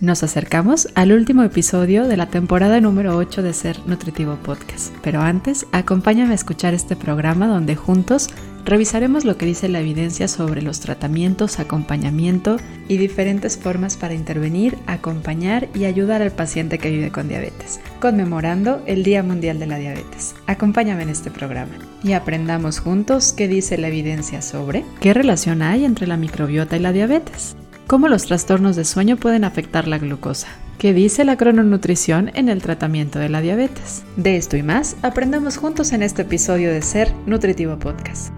Nos acercamos al último episodio de la temporada número 8 de Ser Nutritivo Podcast, pero antes acompáñame a escuchar este programa donde juntos revisaremos lo que dice la evidencia sobre los tratamientos, acompañamiento y diferentes formas para intervenir, acompañar y ayudar al paciente que vive con diabetes, conmemorando el Día Mundial de la Diabetes. Acompáñame en este programa y aprendamos juntos qué dice la evidencia sobre qué relación hay entre la microbiota y la diabetes cómo los trastornos de sueño pueden afectar la glucosa. ¿Qué dice la crononutrición en el tratamiento de la diabetes? De esto y más aprendamos juntos en este episodio de Ser Nutritivo Podcast.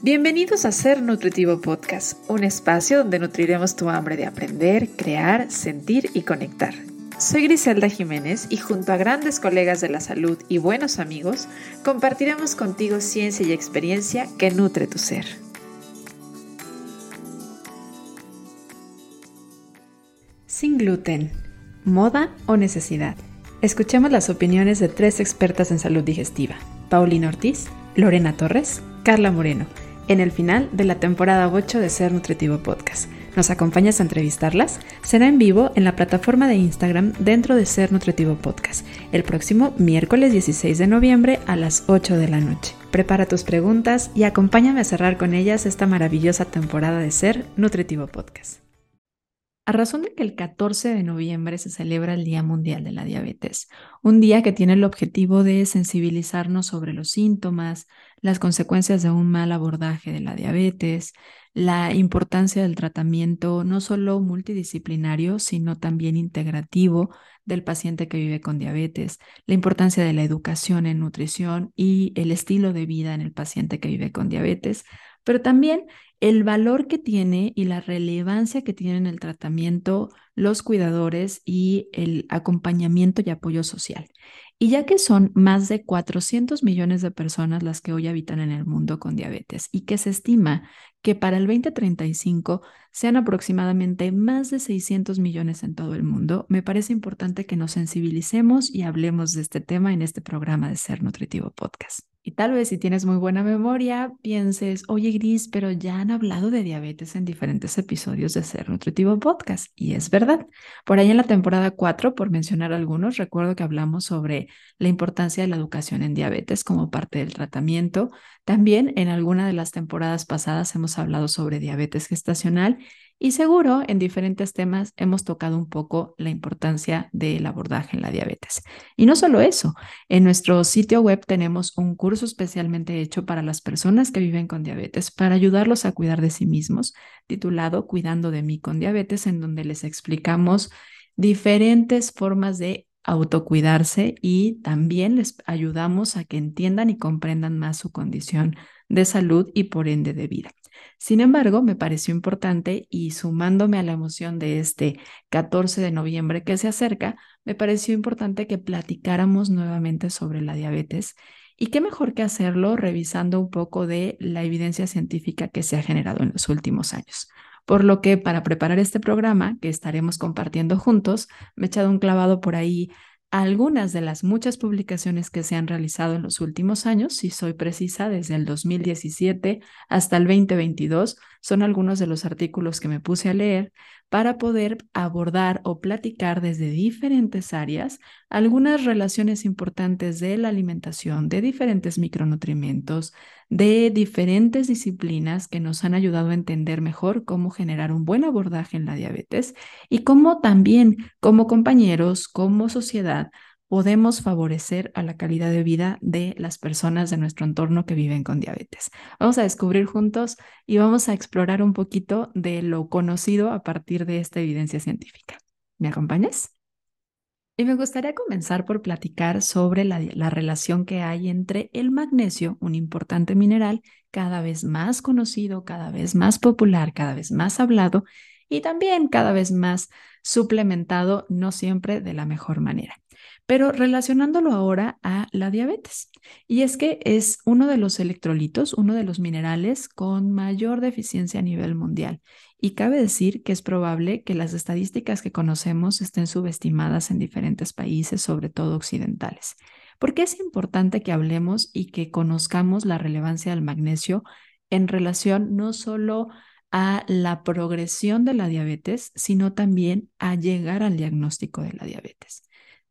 Bienvenidos a Ser Nutritivo Podcast, un espacio donde nutriremos tu hambre de aprender, crear, sentir y conectar. Soy Griselda Jiménez y junto a grandes colegas de la salud y buenos amigos, compartiremos contigo ciencia y experiencia que nutre tu ser. Sin gluten, moda o necesidad. Escuchemos las opiniones de tres expertas en salud digestiva, Paulina Ortiz, Lorena Torres, Carla Moreno, en el final de la temporada 8 de Ser Nutritivo Podcast. ¿Nos acompañas a entrevistarlas? Será en vivo en la plataforma de Instagram dentro de Ser Nutritivo Podcast, el próximo miércoles 16 de noviembre a las 8 de la noche. Prepara tus preguntas y acompáñame a cerrar con ellas esta maravillosa temporada de Ser Nutritivo Podcast. A razón de que el 14 de noviembre se celebra el Día Mundial de la Diabetes, un día que tiene el objetivo de sensibilizarnos sobre los síntomas, las consecuencias de un mal abordaje de la diabetes, la importancia del tratamiento no solo multidisciplinario, sino también integrativo del paciente que vive con diabetes, la importancia de la educación en nutrición y el estilo de vida en el paciente que vive con diabetes, pero también el valor que tiene y la relevancia que tiene en el tratamiento los cuidadores y el acompañamiento y apoyo social. Y ya que son más de 400 millones de personas las que hoy habitan en el mundo con diabetes y que se estima que para el 2035 sean aproximadamente más de 600 millones en todo el mundo, me parece importante que nos sensibilicemos y hablemos de este tema en este programa de Ser Nutritivo Podcast. Y tal vez si tienes muy buena memoria, pienses, oye Gris, pero ya han hablado de diabetes en diferentes episodios de Ser Nutritivo Podcast. Y es verdad. Por ahí en la temporada 4, por mencionar algunos, recuerdo que hablamos sobre la importancia de la educación en diabetes como parte del tratamiento. También en alguna de las temporadas pasadas hemos hablado sobre diabetes gestacional y seguro en diferentes temas hemos tocado un poco la importancia del abordaje en la diabetes. Y no solo eso, en nuestro sitio web tenemos un curso especialmente hecho para las personas que viven con diabetes para ayudarlos a cuidar de sí mismos, titulado Cuidando de mí con diabetes, en donde les explicamos diferentes formas de autocuidarse y también les ayudamos a que entiendan y comprendan más su condición de salud y por ende de vida. Sin embargo, me pareció importante y sumándome a la emoción de este 14 de noviembre que se acerca, me pareció importante que platicáramos nuevamente sobre la diabetes y qué mejor que hacerlo revisando un poco de la evidencia científica que se ha generado en los últimos años. Por lo que para preparar este programa que estaremos compartiendo juntos, me he echado un clavado por ahí algunas de las muchas publicaciones que se han realizado en los últimos años, si soy precisa, desde el 2017 hasta el 2022, son algunos de los artículos que me puse a leer para poder abordar o platicar desde diferentes áreas algunas relaciones importantes de la alimentación, de diferentes micronutrientes, de diferentes disciplinas que nos han ayudado a entender mejor cómo generar un buen abordaje en la diabetes y cómo también como compañeros, como sociedad, podemos favorecer a la calidad de vida de las personas de nuestro entorno que viven con diabetes. Vamos a descubrir juntos y vamos a explorar un poquito de lo conocido a partir de esta evidencia científica. ¿Me acompañas? Y me gustaría comenzar por platicar sobre la, la, relación que hay entre el magnesio, un importante mineral cada vez más conocido, cada vez más popular, cada vez más hablado y también cada vez más suplementado, no siempre de la mejor manera pero relacionándolo ahora a la diabetes. Y es que es uno de los electrolitos, uno de los minerales con mayor deficiencia a nivel mundial. Y cabe decir que es probable que las estadísticas que conocemos estén subestimadas en diferentes países, sobre todo occidentales. ¿Por qué es importante que hablemos y que conozcamos la relevancia del magnesio en relación no solo a la progresión de la diabetes, sino también a llegar al diagnóstico de la diabetes.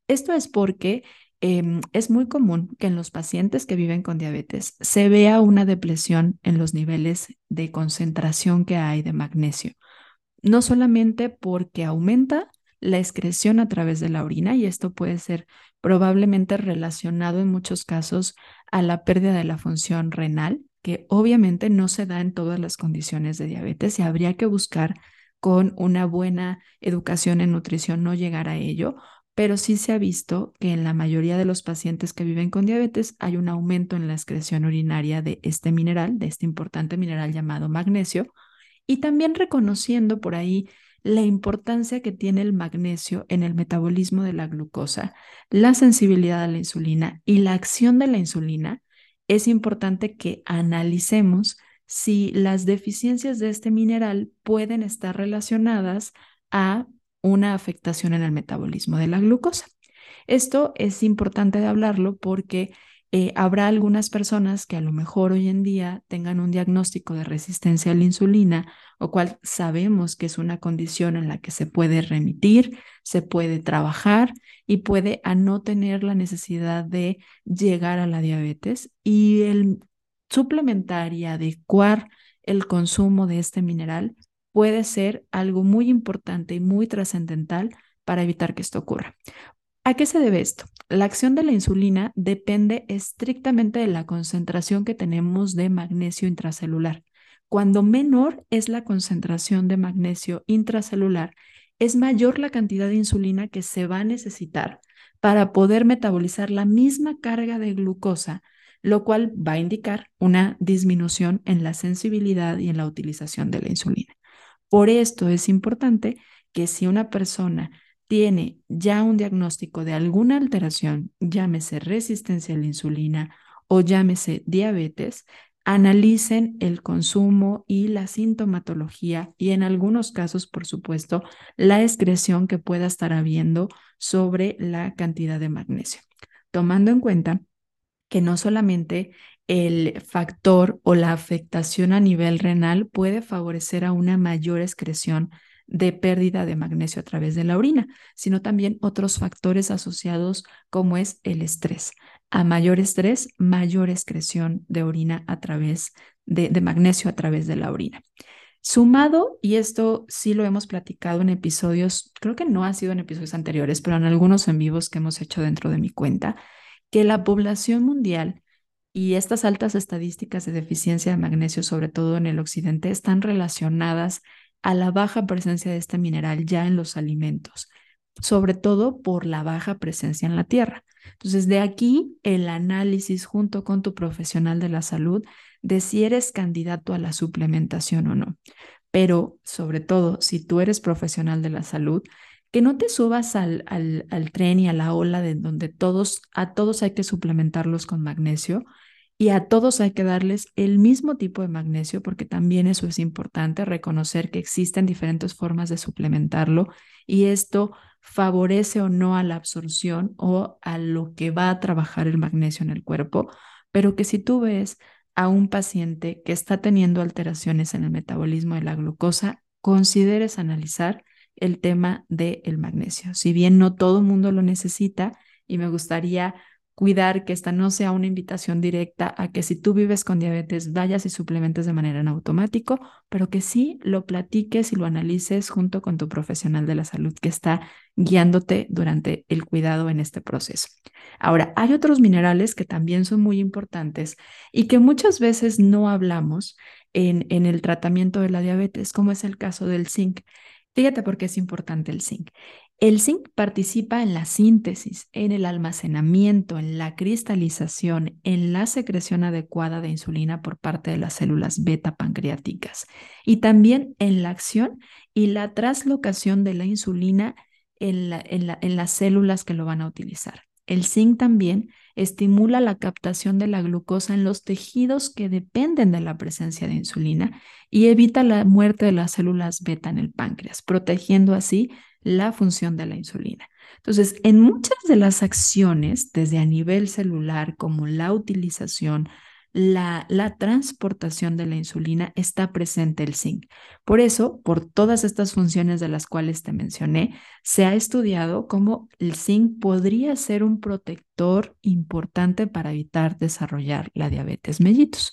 Esto es porque em, es muy común que en los pacientes que viven con diabetes se vea una depresión en los niveles de concentración que hay de magnesio, no solamente porque aumenta la excreción a través de la orina y esto puede ser probablemente relacionado en muchos casos a la pérdida de la función renal, que obviamente no se da en todas las condiciones de diabetes y habría que buscar con una buena educación en nutrición no llegar a ello, pero sí se ha visto que en la mayoría de los pacientes que viven con diabetes hay un aumento en la excreción urinaria de este mineral, de este importante mineral llamado magnesio, y también reconociendo por ahí la importancia que tiene el magnesio en el metabolismo de la glucosa, la sensibilidad a la insulina y la acción de la insulina, es importante que analicemos si las deficiencias de este mineral pueden estar relacionadas a una afectación en el metabolismo de la glucosa. Esto es importante de hablarlo porque eh, habrá algunas personas que a lo mejor hoy en día tengan un diagnóstico de resistencia a la insulina, o cual sabemos que es una condición en la que se puede remitir, se puede trabajar y puede a no tener la necesidad de llegar a la diabetes y el suplementar y adecuar el consumo de este mineral puede ser algo muy importante y muy trascendental para evitar que esto ocurra. ¿A qué se debe esto? La acción de la insulina depende estrictamente de la concentración que tenemos de magnesio intracelular. Cuando menor es la concentración de magnesio intracelular, es mayor la cantidad de insulina que se va a necesitar para poder metabolizar la misma carga de glucosa, lo cual va a indicar una disminución en la sensibilidad y en la utilización de la insulina. Por esto es importante que si una persona tiene ya un diagnóstico de alguna alteración, llámese resistencia a la insulina o llámese diabetes, analicen el consumo y la sintomatología y en algunos casos, por supuesto, la excreción que pueda estar habiendo sobre la cantidad de magnesio, tomando en cuenta que no solamente el factor o la afectación a nivel renal puede favorecer a una mayor excreción de pérdida de magnesio a través de la orina, sino también otros factores asociados como es el estrés. A mayor estrés, mayor excreción de orina a través de, magnesio a través de la orina. Sumado, y esto sí lo hemos platicado en episodios, creo que no ha sido en episodios anteriores, pero en algunos en vivos que hemos hecho dentro de mi cuenta, que la población mundial y estas altas estadísticas de deficiencia de magnesio, sobre todo en el occidente, están relacionadas a la baja presencia de este mineral ya en los alimentos, sobre todo por la baja presencia en la tierra. Entonces, de aquí el análisis junto con tu profesional de la salud de si eres candidato a la suplementación o no. Pero, sobre todo, si tú eres profesional de la salud, que no te subas al, al, al tren y a la ola de donde todos, a todos hay que suplementarlos con magnesio, y a todos hay que darles el mismo tipo de magnesio porque también eso es importante, reconocer que existen diferentes formas de suplementarlo y esto favorece o no a la absorción o a lo que va a trabajar el magnesio en el cuerpo, pero que si tú ves a un paciente que está teniendo alteraciones en el metabolismo de la glucosa, consideres analizar el tema del magnesio. Si bien no todo el mundo lo necesita y me gustaría cuidar que esta no sea una invitación directa a que si tú vives con diabetes vayas y suplementes de manera en automático, pero que sí lo platiques y lo analices junto con tu profesional de la salud que está guiándote durante el cuidado en este proceso. Ahora, hay otros minerales que también son muy importantes y que muchas veces no hablamos en, en el tratamiento de la diabetes, como es el caso del zinc. Fíjate por qué es importante el zinc. El zinc participa en la síntesis, en el almacenamiento, en la cristalización, en la secreción adecuada de insulina por parte de las células beta pancreáticas y también en la acción y la traslocación de la insulina en, en las células que lo van a utilizar. El zinc también estimula la captación de la glucosa en los tejidos que dependen de la presencia de insulina y evita la muerte de las células beta en el páncreas, protegiendo así la función de la insulina. Entonces, en muchas de las acciones, desde a nivel celular, como la utilización, la, transportación de la insulina está presente el zinc. Por eso, por todas estas funciones de las cuales te mencioné, se ha estudiado cómo el zinc podría ser un protector importante para evitar desarrollar la diabetes mellitus.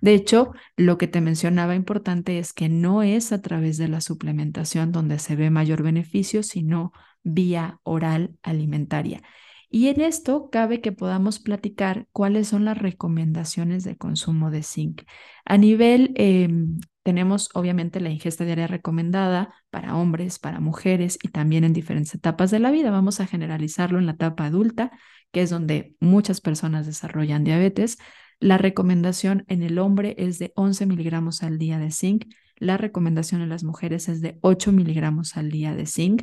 De hecho, lo que te mencionaba importante es que no es a través de la suplementación donde se ve mayor beneficio, sino vía oral alimentaria. Y en esto cabe que podamos platicar cuáles son las recomendaciones de consumo de zinc. A nivel, em, tenemos obviamente la ingesta diaria recomendada para hombres, para mujeres y también en diferentes etapas de la vida. Vamos a generalizarlo en la etapa adulta, que es donde muchas personas desarrollan diabetes. La recomendación en el hombre es de 11 miligramos al día de zinc. La recomendación en las mujeres es de 8 miligramos al día de zinc.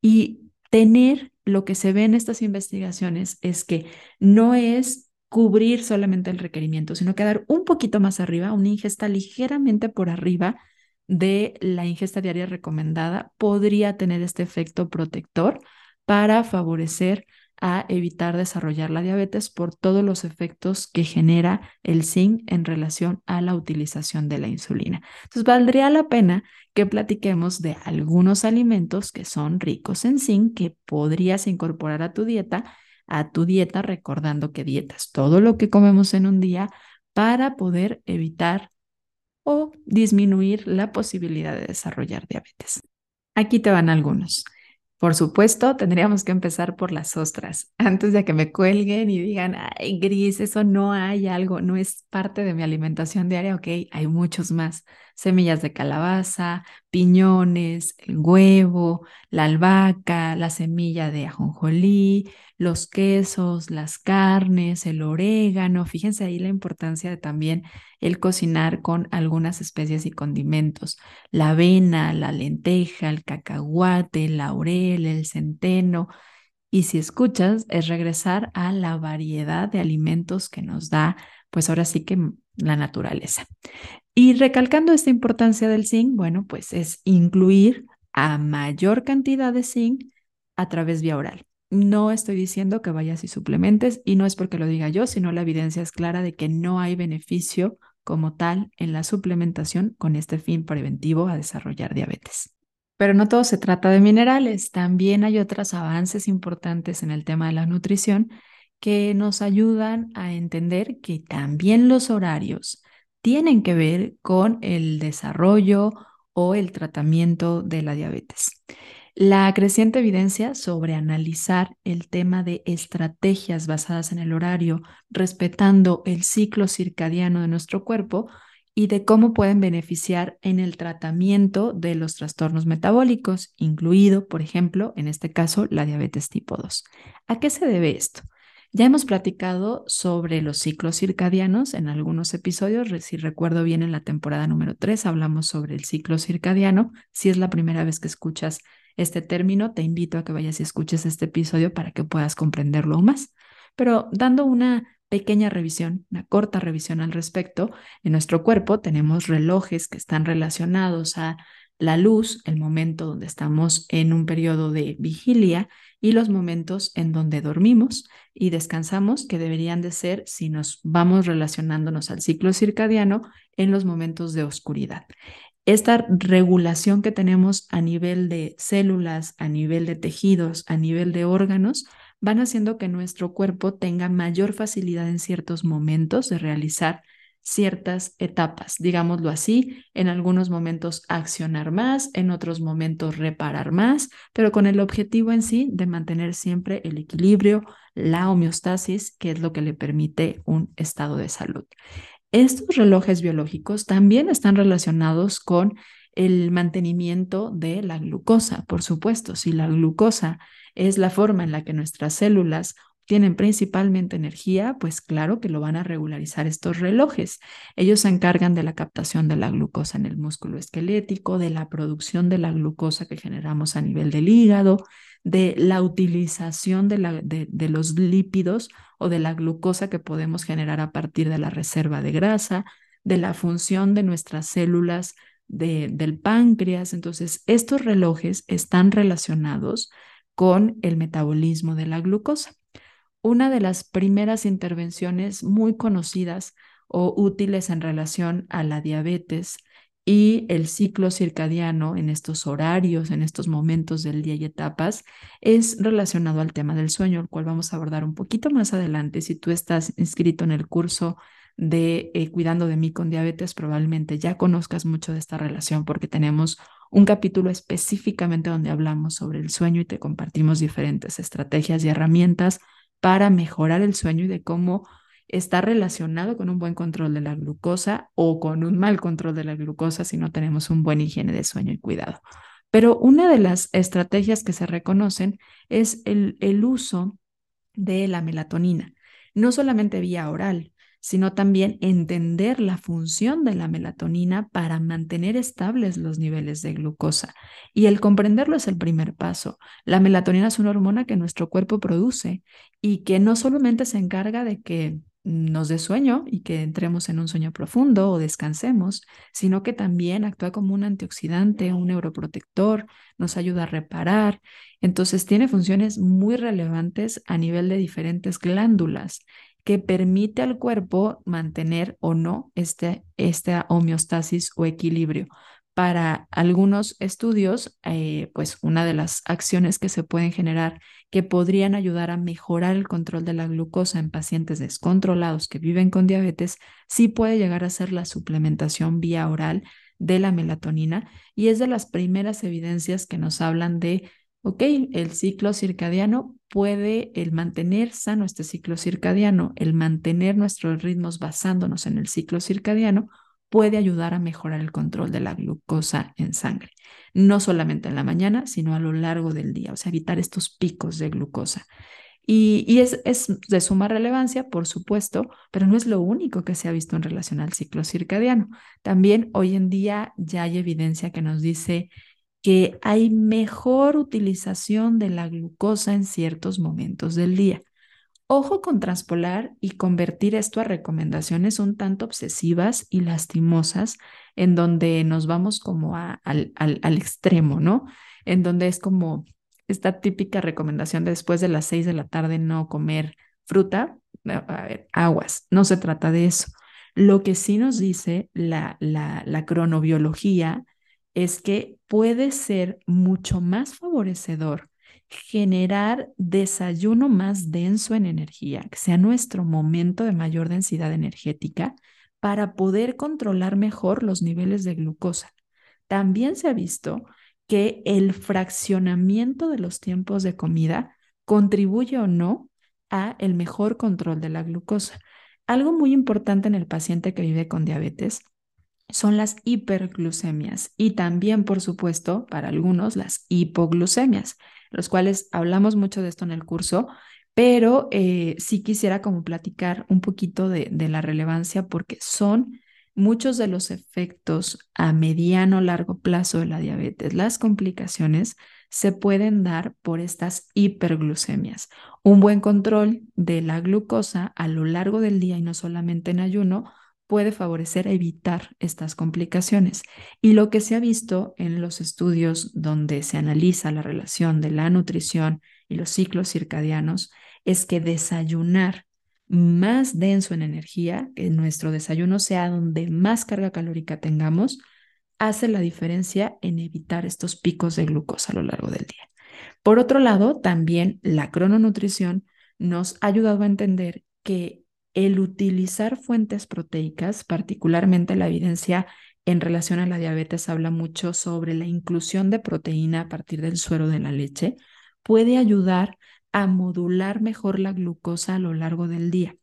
Y tener lo que se ve en estas investigaciones es que no es cubrir solamente el requerimiento, sino quedar un poquito más arriba, una ingesta ligeramente por arriba de la ingesta diaria recomendada, podría tener este efecto protector para favorecer a evitar desarrollar la diabetes por todos los efectos que genera el zinc en relación a la utilización de la insulina. Entonces, valdría la pena que platiquemos de algunos alimentos que son ricos en zinc que podrías incorporar a tu dieta, a tu dieta recordando que dietas todo lo que comemos en un día para poder evitar o disminuir la posibilidad de desarrollar diabetes. Aquí te van algunos. Por supuesto, tendríamos que empezar por las ostras, antes de que me cuelguen y digan, ay, gris, eso no hay algo, no es parte de mi alimentación diaria, ok, hay muchos más. Semillas de calabaza, piñones, el huevo, la albahaca, la semilla de ajonjolí, los quesos, las carnes, el orégano. Fíjense ahí la importancia de también el cocinar con algunas especies y condimentos. La avena, la lenteja, el cacahuate, el laurel, el centeno. Y si escuchas, es regresar a la variedad de alimentos que nos da, pues ahora sí que la naturaleza. Y recalcando esta importancia del zinc, bueno, pues es incluir a mayor cantidad de zinc a través vía oral. No estoy diciendo que vayas y suplementes y no es porque lo diga yo, sino la evidencia es clara de que no hay beneficio como tal en la suplementación con este fin preventivo a desarrollar diabetes. Pero no todo se trata de minerales, también hay otros avances importantes en el tema de la nutrición que nos ayudan a entender que también los horarios tienen que ver con el desarrollo o el tratamiento de la diabetes. La creciente evidencia sobre analizar el tema de estrategias basadas en el horario, respetando el ciclo circadiano de nuestro cuerpo y de cómo pueden beneficiar en el tratamiento de los trastornos metabólicos, incluido, por ejemplo, en este caso, la diabetes tipo 2. ¿A qué se debe esto? Ya hemos platicado sobre los ciclos circadianos en algunos episodios. Si recuerdo bien, en la temporada número 3 hablamos sobre el ciclo circadiano. Si es la primera vez que escuchas este término, te invito a que vayas y escuches este episodio para que puedas comprenderlo más. Pero dando una pequeña revisión, una corta revisión al respecto, en nuestro cuerpo tenemos relojes que están relacionados a la luz, el momento donde estamos en un periodo de vigilia y los momentos en donde dormimos y descansamos, que deberían de ser, si nos vamos relacionándonos al ciclo circadiano, en los momentos de oscuridad esta regulación que tenemos a nivel de células, a nivel de tejidos, a nivel de órganos, van haciendo que nuestro cuerpo tenga mayor facilidad en ciertos momentos de realizar ciertas etapas, digámoslo así, en algunos momentos accionar más, en otros momentos reparar más, pero con el objetivo en sí de mantener siempre el equilibrio, la homeostasis, que es lo que le permite un estado de salud. Estos relojes biológicos también están relacionados con el mantenimiento de la glucosa, por supuesto. Si la glucosa es la forma en la que nuestras células tienen principalmente energía, pues claro que lo van a regularizar estos relojes. Ellos se encargan de la captación de la glucosa en el músculo esquelético, de la producción de la glucosa que generamos a nivel del hígado, de la utilización de, la, de, los lípidos o de la glucosa que podemos generar a partir de la reserva de grasa, de la función de nuestras células de, del páncreas. Entonces, estos relojes están relacionados con el metabolismo de la glucosa. Una de las primeras intervenciones muy conocidas o útiles en relación a la diabetes y el ciclo circadiano en estos horarios, en estos momentos del día y etapas, es relacionado al tema del sueño, el cual vamos a abordar un poquito más adelante. Si tú estás inscrito en el curso de eh, Cuidando de mí con diabetes, probablemente ya conozcas mucho de esta relación porque tenemos un capítulo específicamente donde hablamos sobre el sueño y te compartimos diferentes estrategias y herramientas para mejorar el sueño y de cómo está relacionado con un buen control de la glucosa o con un mal control de la glucosa si no tenemos un buen higiene de sueño y cuidado. Pero una de las estrategias que se reconocen es el, el uso de la melatonina, no solamente vía oral, sino también entender la función de la melatonina para mantener estables los niveles de glucosa. Y el comprenderlo es el primer paso. La melatonina es una hormona que nuestro cuerpo produce y que no solamente se encarga de que nos dé sueño y que entremos en un sueño profundo o descansemos, sino que también actúa como un antioxidante, un neuroprotector, nos ayuda a reparar. Entonces tiene funciones muy relevantes a nivel de diferentes glándulas que permite al cuerpo mantener o no este, esta homeostasis o equilibrio. Para algunos estudios, eh, pues una de las acciones que se pueden generar que podrían ayudar a mejorar el control de la glucosa en pacientes descontrolados que viven con diabetes, sí puede llegar a ser la suplementación vía oral de la melatonina y es de las primeras evidencias que nos hablan de ok, el ciclo circadiano puede el mantener sano este ciclo circadiano, el mantener nuestros ritmos basándonos en el ciclo circadiano, puede ayudar a mejorar el control de la glucosa en sangre, no solamente en la mañana, sino a lo largo del día, o sea, evitar estos picos de glucosa. Y, es, de suma relevancia, por supuesto, pero no es lo único que se ha visto en relación al ciclo circadiano. También hoy en día ya hay evidencia que nos dice que hay mejor utilización de la glucosa en ciertos momentos del día. Ojo con transpolar y convertir esto a recomendaciones un tanto obsesivas y lastimosas, en donde nos vamos como al, al, extremo, ¿no? En donde es como esta típica recomendación de después de las seis de la tarde no comer fruta, a ver, aguas, no se trata de eso. Lo que sí nos dice la, la, la cronobiología es que puede ser mucho más favorecedor generar desayuno más denso en energía, que sea nuestro momento de mayor densidad energética para poder controlar mejor los niveles de glucosa. También se ha visto que el fraccionamiento de los tiempos de comida contribuye o no a el mejor control de la glucosa. Algo muy importante en el paciente que vive con diabetes son las hiperglucemias y también, por supuesto, para algunos, las hipoglucemias, los cuales hablamos mucho de esto en el curso, pero eh, sí quisiera como platicar un poquito de, de la relevancia porque son muchos de los efectos a mediano largo plazo de la diabetes, las complicaciones se pueden dar por estas hiperglucemias. Un buen control de la glucosa a lo largo del día y no solamente en ayuno puede favorecer evitar estas complicaciones. Y lo que se ha visto en los estudios donde se analiza la relación de la nutrición y los ciclos circadianos es que desayunar más denso en energía, que nuestro desayuno sea donde más carga calórica tengamos, hace la diferencia en evitar estos picos de glucosa a lo largo del día. Por otro lado, también la crononutrición nos ha ayudado a entender que el utilizar fuentes proteicas, particularmente la evidencia en relación a la diabetes habla mucho sobre la inclusión de proteína a partir del suero de la leche, puede ayudar a modular mejor la glucosa a lo largo del día.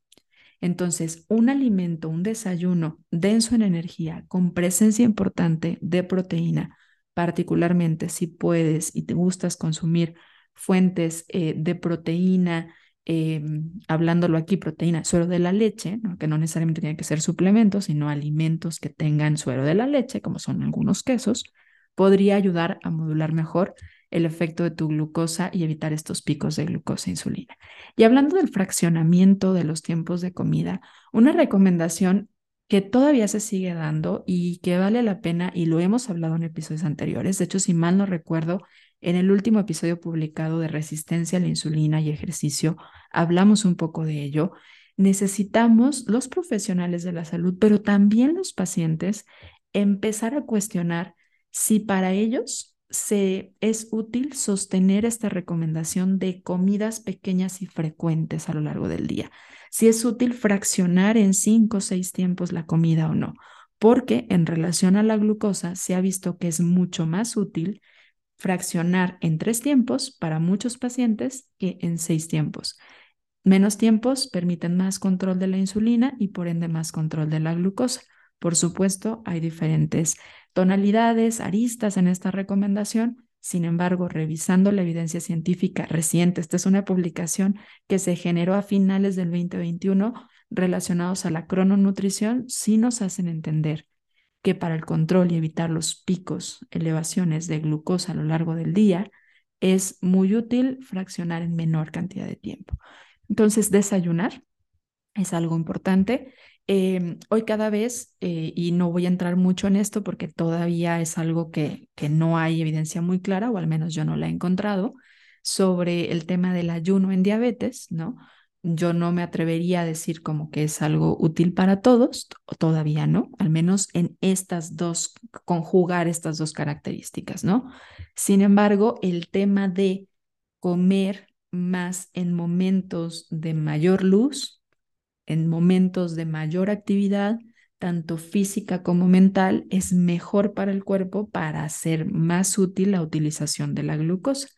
Entonces, un alimento, un desayuno denso en energía, con presencia importante de proteína, particularmente si puedes y te gustas consumir fuentes eh, de proteína eh, hablándolo aquí, proteína, suero de la leche, que no necesariamente tiene que ser suplementos, sino alimentos que tengan suero de la leche, como son algunos quesos, podría ayudar a modular mejor el efecto de tu glucosa y evitar estos picos de glucosa e insulina. Y hablando del fraccionamiento de los tiempos de comida, una recomendación que todavía se sigue dando y que vale la pena, y lo hemos hablado en episodios anteriores, de hecho, si mal no recuerdo, en el último episodio publicado de resistencia a la insulina y ejercicio, hablamos un poco de ello. necesitamos los profesionales de la salud, pero también los pacientes, empezar a cuestionar si para ellos se es útil sostener esta recomendación de comidas pequeñas y frecuentes a lo largo del día. Si es útil fraccionar en cinco o seis tiempos la comida o no, porque en relación a la glucosa se ha visto que es mucho más útil fraccionar en tres tiempos para muchos pacientes que en seis tiempos. Menos tiempos permiten más control de la insulina y por ende más control de la glucosa. Por supuesto, hay diferentes tonalidades, aristas en esta recomendación. Sin embargo, revisando la evidencia científica reciente, esta es una publicación que se generó a finales del 2021 relacionados a la crononutrición, sí nos hacen entender que para el control y evitar los picos, elevaciones de glucosa a lo largo del día, es muy útil fraccionar en menor cantidad de tiempo. Entonces, desayunar es algo importante. Em, hoy cada vez, eh, y no voy a entrar mucho en esto porque todavía es algo que, que no hay evidencia muy clara, o al menos yo no la he encontrado, sobre el tema del ayuno en diabetes, ¿no? Yo no me atrevería a decir como que es algo útil para todos, todavía no, al menos en estas dos, conjugar estas dos características, ¿no? Sin embargo, el tema de comer más en momentos de mayor luz, en momentos de mayor actividad, tanto física como mental, es mejor para el cuerpo para hacer más útil la utilización de la glucosa.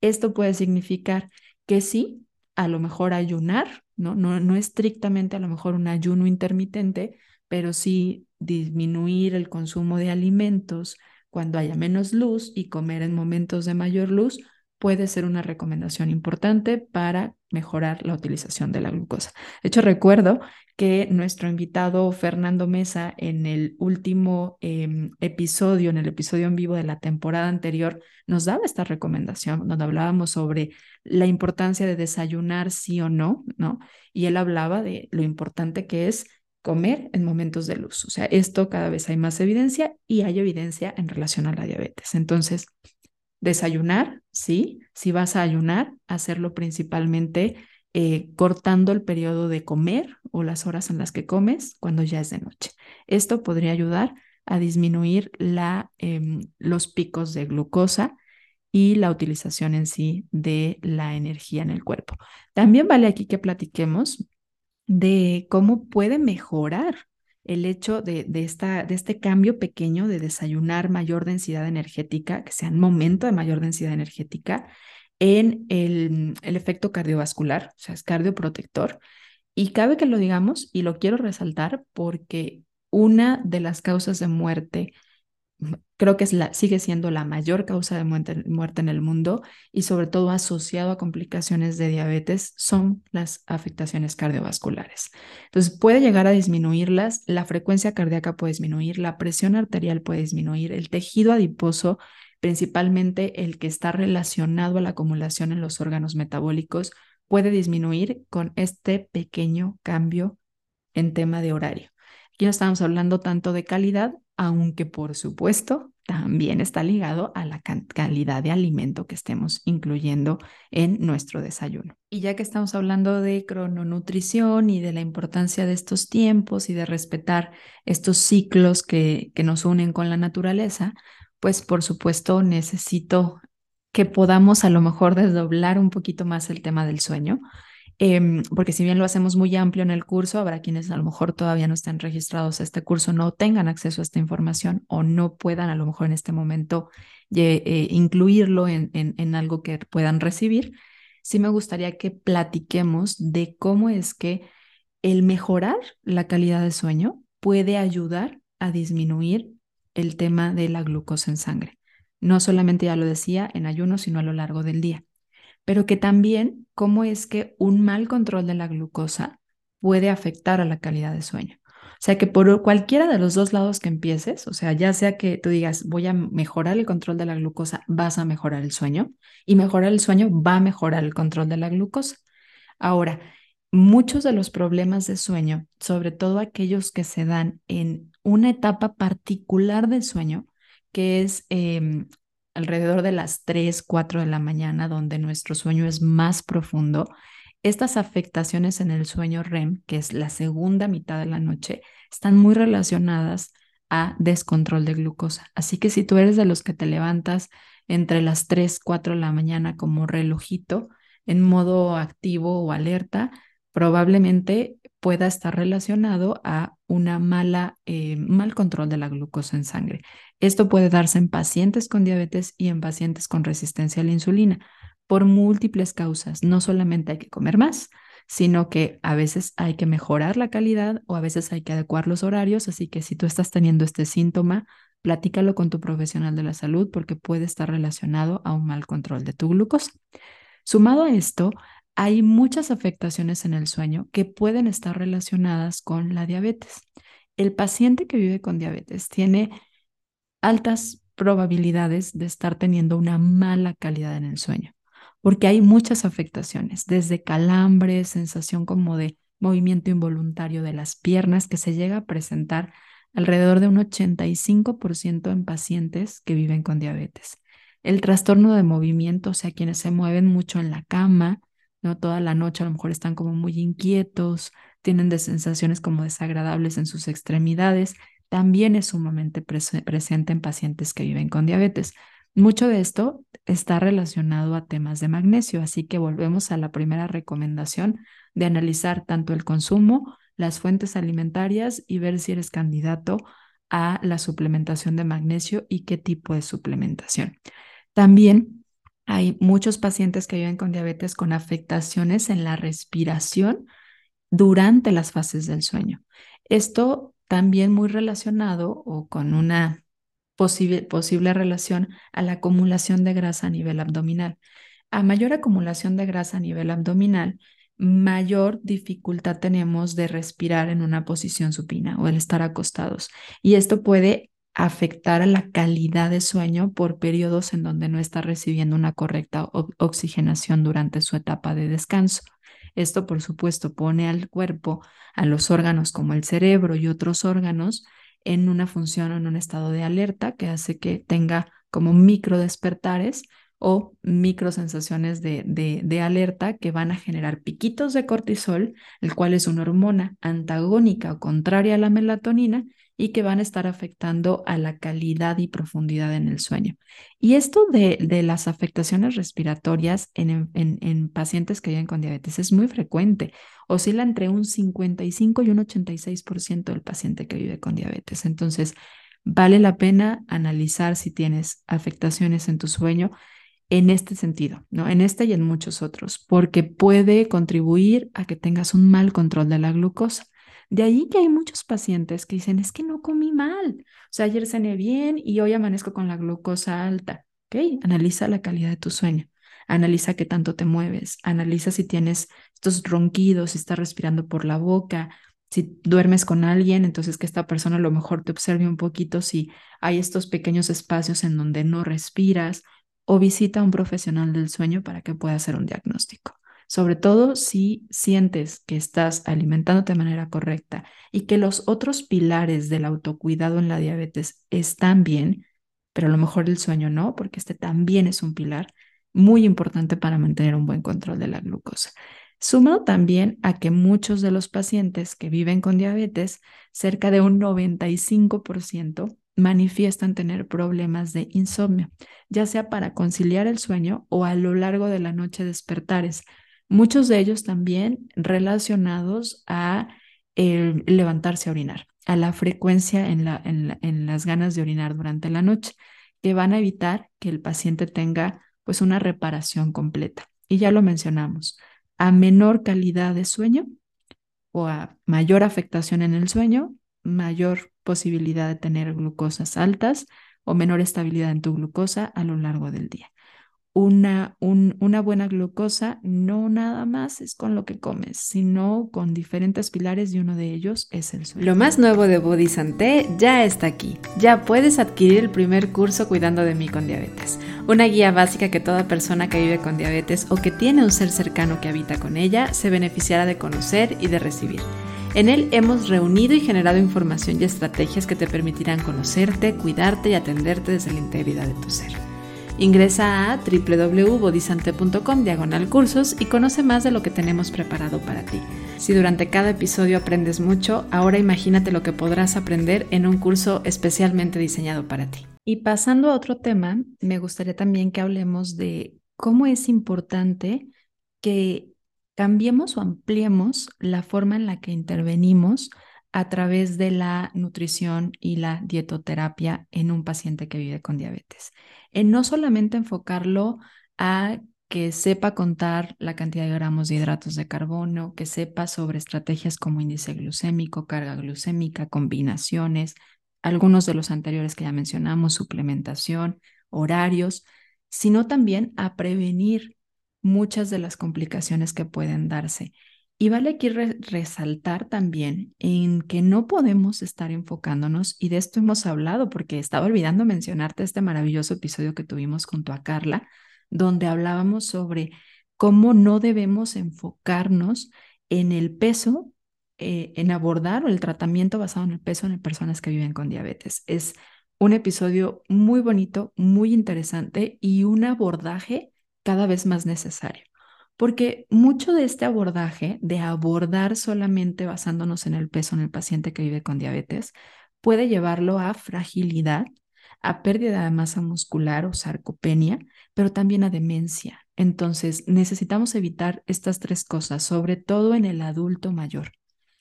Esto puede significar que sí, a lo mejor ayunar, ¿no? No, no estrictamente a lo mejor un ayuno intermitente, pero sí disminuir el consumo de alimentos cuando haya menos luz y comer en momentos de mayor luz puede ser una recomendación importante para mejorar la utilización de la glucosa. De hecho, recuerdo que nuestro invitado Fernando Mesa en el último em, episodio, en el episodio en vivo de la temporada anterior, nos daba esta recomendación, donde hablábamos sobre la importancia de desayunar sí o no, ¿no? Y él hablaba de lo importante que es comer en momentos de luz. O sea, esto cada vez hay más evidencia y hay evidencia en relación a la diabetes. Entonces, Desayunar, sí, si vas a ayunar, hacerlo principalmente eh, cortando el periodo de comer o las horas en las que comes cuando ya es de noche. Esto podría ayudar a disminuir la, em, los picos de glucosa y la utilización en sí de la energía en el cuerpo. También vale aquí que platiquemos de cómo puede mejorar el hecho de, esta, de este cambio pequeño de desayunar mayor densidad energética, que sea un momento de mayor densidad energética, en el, el efecto cardiovascular, o sea, es cardioprotector. Y cabe que lo digamos, y lo quiero resaltar porque una de las causas de muerte creo que es la, sigue siendo la mayor causa de muerte, muerte, en el mundo y sobre todo asociado a complicaciones de diabetes son las afectaciones cardiovasculares. Entonces puede llegar a disminuirlas, la frecuencia cardíaca puede disminuir, la presión arterial puede disminuir, el tejido adiposo, principalmente el que está relacionado a la acumulación en los órganos metabólicos, puede disminuir con este pequeño cambio en tema de horario. Aquí no estamos hablando tanto de calidad, aunque por supuesto también está ligado a la calidad de alimento que estemos incluyendo en nuestro desayuno. Y ya que estamos hablando de crononutrición y de la importancia de estos tiempos y de respetar estos ciclos que, que nos unen con la naturaleza, pues por supuesto necesito que podamos a lo mejor desdoblar un poquito más el tema del sueño Em, porque si bien lo hacemos muy amplio en el curso, habrá quienes a lo mejor todavía no estén registrados a este curso, no tengan acceso a esta información o no puedan a lo mejor en este momento eh, incluirlo en, en algo que puedan recibir. Sí me gustaría que platiquemos de cómo es que el mejorar la calidad de sueño puede ayudar a disminuir el tema de la glucosa en sangre. No solamente ya lo decía en ayuno, sino a lo largo del día pero que también cómo es que un mal control de la glucosa puede afectar a la calidad de sueño. O sea que por cualquiera de los dos lados que empieces, o sea, ya sea que tú digas, voy a mejorar el control de la glucosa, vas a mejorar el sueño, y mejorar el sueño va a mejorar el control de la glucosa. Ahora, muchos de los problemas de sueño, sobre todo aquellos que se dan en una etapa particular del sueño, que es em, alrededor de las 3, 4 de la mañana, donde nuestro sueño es más profundo Estas afectaciones en el sueño REM, que es la segunda mitad de la noche, están muy relacionadas a descontrol de glucosa. Así que si tú eres de los que te levantas entre las 3, 4 de la mañana como relojito, en modo activo o alerta, probablemente pueda estar relacionado a una mala, eh, mal control de la glucosa en sangre. Esto puede darse en pacientes con diabetes y en pacientes con resistencia a la insulina por múltiples causas. No solamente hay que comer más, sino que a veces hay que mejorar la calidad o a veces hay que adecuar los horarios. Así que si tú estás teniendo este síntoma, platícalo con tu profesional de la salud porque puede estar relacionado a un mal control de tu glucosa. Sumado a esto, hay muchas afectaciones en el sueño que pueden estar relacionadas con la diabetes. El paciente que vive con diabetes tiene altas probabilidades de estar teniendo una mala calidad en el sueño porque hay muchas afectaciones, desde calambres, sensación como de movimiento involuntario de las piernas que se llega a presentar alrededor de un 85% en pacientes que viven con diabetes. El trastorno de movimiento, o sea, quienes se mueven mucho en la cama, ¿no? Toda la noche a lo mejor están como muy inquietos, tienen de sensaciones como desagradables en sus extremidades, también es sumamente presente en pacientes que viven con diabetes. Mucho de esto está relacionado a temas de magnesio, así que volvemos a la primera recomendación de analizar tanto el consumo, las fuentes alimentarias y ver si eres candidato a la suplementación de magnesio y qué tipo de suplementación. También hay muchos pacientes que viven con diabetes con afectaciones en la respiración durante las fases del sueño. Esto también muy relacionado o con una posible, relación a la acumulación de grasa a nivel abdominal. A mayor acumulación de grasa a nivel abdominal, mayor dificultad tenemos de respirar en una posición supina o el estar acostados. Y esto puede afectar a la calidad de sueño por periodos en donde no está recibiendo una correcta oxigenación durante su etapa de descanso. Esto, por supuesto, pone al cuerpo, a los órganos como el cerebro y otros órganos, en una función o en un estado de alerta que hace que tenga como micro despertares o micro sensaciones de, de, alerta que van a generar piquitos de cortisol, el cual es una hormona antagónica o contraria a la melatonina y que van a estar afectando a la calidad y profundidad en el sueño. Y esto de, de las afectaciones respiratorias en, en, en, pacientes que viven con diabetes es muy frecuente. Oscila entre un 55 y un 86% del paciente que vive con diabetes. Entonces, vale la pena analizar si tienes afectaciones en tu sueño en este sentido, ¿no? En este y en muchos otros, porque puede contribuir a que tengas un mal control de la glucosa. De ahí que hay muchos pacientes que dicen, es que no comí mal, o sea, ayer cené bien y hoy amanezco con la glucosa alta. ¿Ok? Analiza la calidad de tu sueño, analiza qué tanto te mueves, analiza si tienes estos ronquidos, si estás respirando por la boca, si duermes con alguien, entonces que esta persona a lo mejor te observe un poquito si hay estos pequeños espacios en donde no respiras o visita a un profesional del sueño para que pueda hacer un diagnóstico sobre todo si sientes que estás alimentándote de manera correcta y que los otros pilares del autocuidado en la diabetes están bien, pero a lo mejor el sueño no, porque este también es un pilar muy importante para mantener un buen control de la glucosa. Sumado también a que muchos de los pacientes que viven con diabetes, cerca de un 95%, manifiestan tener problemas de insomnio, ya sea para conciliar el sueño o a lo largo de la noche despertares, muchos de ellos también relacionados a levantarse a orinar, a la frecuencia en, en, las ganas de orinar durante la noche, que van a evitar que el paciente tenga pues una reparación completa. Y ya lo mencionamos, a menor calidad de sueño o a mayor afectación en el sueño, mayor posibilidad de tener glucosas altas o menor estabilidad en tu glucosa a lo largo del día una, una buena glucosa no nada más es con lo que comes, sino con diferentes pilares y uno de ellos es el sueño. Lo más nuevo de Body Santé ya está aquí. Ya puedes adquirir el primer curso Cuidando de mí con diabetes, una guía básica que toda persona que vive con diabetes o que tiene un ser cercano que habita con ella se beneficiará de conocer y de recibir. En él hemos reunido y generado información y estrategias que te permitirán conocerte, cuidarte y atenderte desde la integridad de tu ser. Ingresa a www.bodisante.com diagonal cursos y conoce más de lo que tenemos preparado para ti. Si durante cada episodio aprendes mucho, ahora imagínate lo que podrás aprender en un curso especialmente diseñado para ti. Y pasando a otro tema, me gustaría también que hablemos de cómo es importante que cambiemos o ampliemos la forma en la que intervenimos a través de la nutrición y la dietoterapia en un paciente que vive con diabetes. En no solamente enfocarlo a que sepa contar la cantidad de gramos de hidratos de carbono, que sepa sobre estrategias como índice glucémico, carga glucémica, combinaciones, algunos de los anteriores que ya mencionamos, suplementación, horarios, sino también a prevenir muchas de las complicaciones que pueden darse. Y vale aquí resaltar también en que no podemos estar enfocándonos, y de esto hemos hablado porque estaba olvidando mencionarte este maravilloso episodio que tuvimos junto a Carla, donde hablábamos sobre cómo no debemos enfocarnos en el peso, eh, en abordar el tratamiento basado en el peso en personas que viven con diabetes. Es un episodio muy bonito, muy interesante y un abordaje cada vez más necesario. Porque mucho de este abordaje, de abordar solamente basándonos en el peso en el paciente que vive con diabetes, puede llevarlo a fragilidad, a pérdida de masa muscular o sarcopenia, pero también a demencia. Entonces, necesitamos evitar estas tres cosas, sobre todo en el adulto mayor.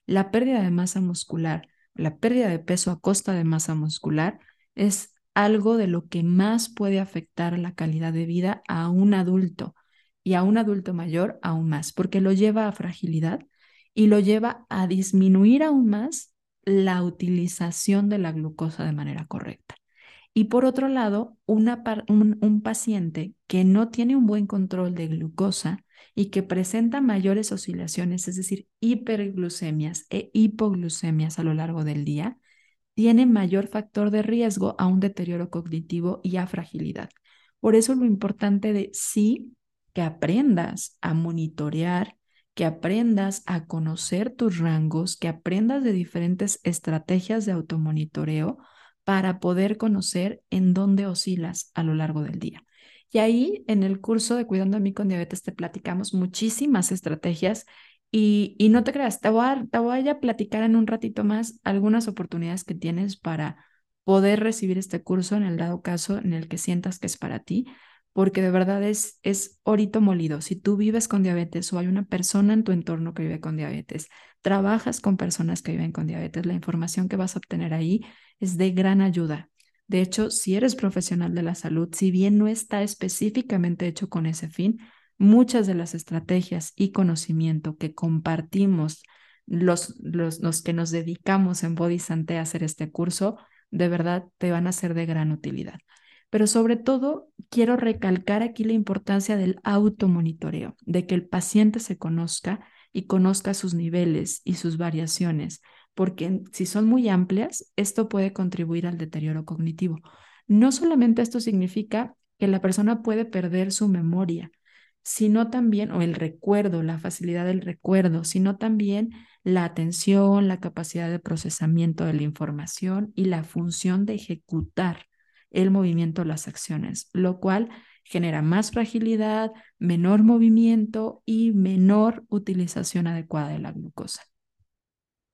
La pérdida de masa muscular, la pérdida de peso a costa de masa muscular es algo de lo que más puede afectar la calidad de vida a un adulto y a un adulto mayor aún más, porque lo lleva a fragilidad y lo lleva a disminuir aún más la utilización de la glucosa de manera correcta. Y por otro lado, un paciente que no tiene un buen control de glucosa y que presenta mayores oscilaciones, es decir, hiperglucemias e hipoglucemias a lo largo del día, tiene mayor factor de riesgo a un deterioro cognitivo y a fragilidad. Por eso lo importante de sí que aprendas a monitorear, que aprendas a conocer tus rangos, que aprendas de diferentes estrategias de automonitoreo para poder conocer en dónde oscilas a lo largo del día. Y ahí en el curso de Cuidando a mí con diabetes te platicamos muchísimas estrategias y, no te creas, te voy, a, te voy a platicar en un ratito más algunas oportunidades que tienes para poder recibir este curso en el dado caso en el que sientas que es para ti, porque de verdad es, es orito molido. Si tú vives con diabetes o hay una persona en tu entorno que vive con diabetes, trabajas con personas que viven con diabetes, la información que vas a obtener ahí es de gran ayuda. De hecho, si eres profesional de la salud, si bien no está específicamente hecho con ese fin, muchas de las estrategias y conocimiento que compartimos los, los, los que nos dedicamos en Body Santé a hacer este curso, de verdad te van a ser de gran utilidad pero sobre todo quiero recalcar aquí la importancia del automonitoreo, de que el paciente se conozca y conozca sus niveles y sus variaciones, porque si son muy amplias, esto puede contribuir al deterioro cognitivo. No solamente esto significa que la persona puede perder su memoria, sino también, o el recuerdo, la facilidad del recuerdo, sino también la atención, la capacidad de procesamiento de la información y la función de ejecutar el movimiento, las acciones, lo cual genera más fragilidad, menor movimiento y menor utilización adecuada de la glucosa.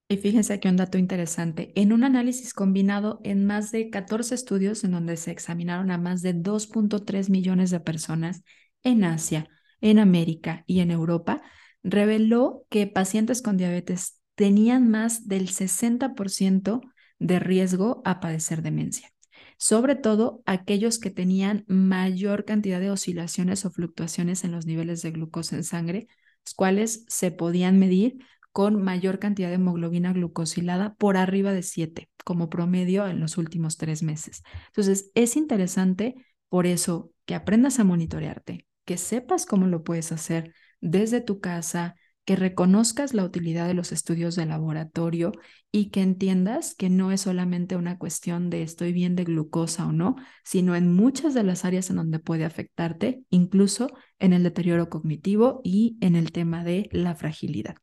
Y fíjense aquí un dato interesante. En un análisis combinado en más de 14 estudios en donde se examinaron a más de 2.3 millones de personas en Asia, en América y en Europa, reveló que pacientes con diabetes tenían más del 60% de riesgo a padecer demencia sobre todo aquellos que tenían mayor cantidad de oscilaciones o fluctuaciones en los niveles de glucosa en sangre, los cuales se podían medir con mayor cantidad de hemoglobina glucosilada por arriba de 7 como promedio en los últimos tres meses. Entonces, es interesante por eso que aprendas a monitorearte, que sepas cómo lo puedes hacer desde tu casa, que reconozcas la utilidad de los estudios de laboratorio y que entiendas que no es solamente una cuestión de estoy bien de glucosa o no, sino en muchas de las áreas en donde puede afectarte, incluso en el deterioro cognitivo y en el tema de la fragilidad.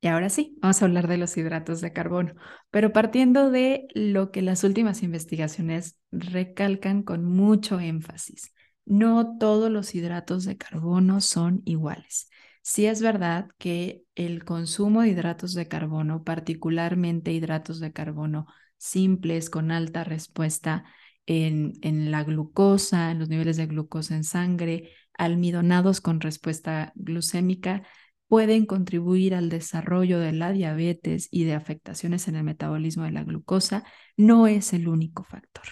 Y ahora sí, vamos a hablar de los hidratos de carbono, pero partiendo de lo que las últimas investigaciones recalcan con mucho énfasis. No todos los hidratos de carbono son iguales. Sí es verdad que el consumo de hidratos de carbono, particularmente hidratos de carbono simples con alta respuesta en, en la glucosa, en los niveles de glucosa en sangre, almidonados con respuesta glucémica, pueden contribuir al desarrollo de la diabetes y de afectaciones en el metabolismo de la glucosa, no es el único factor.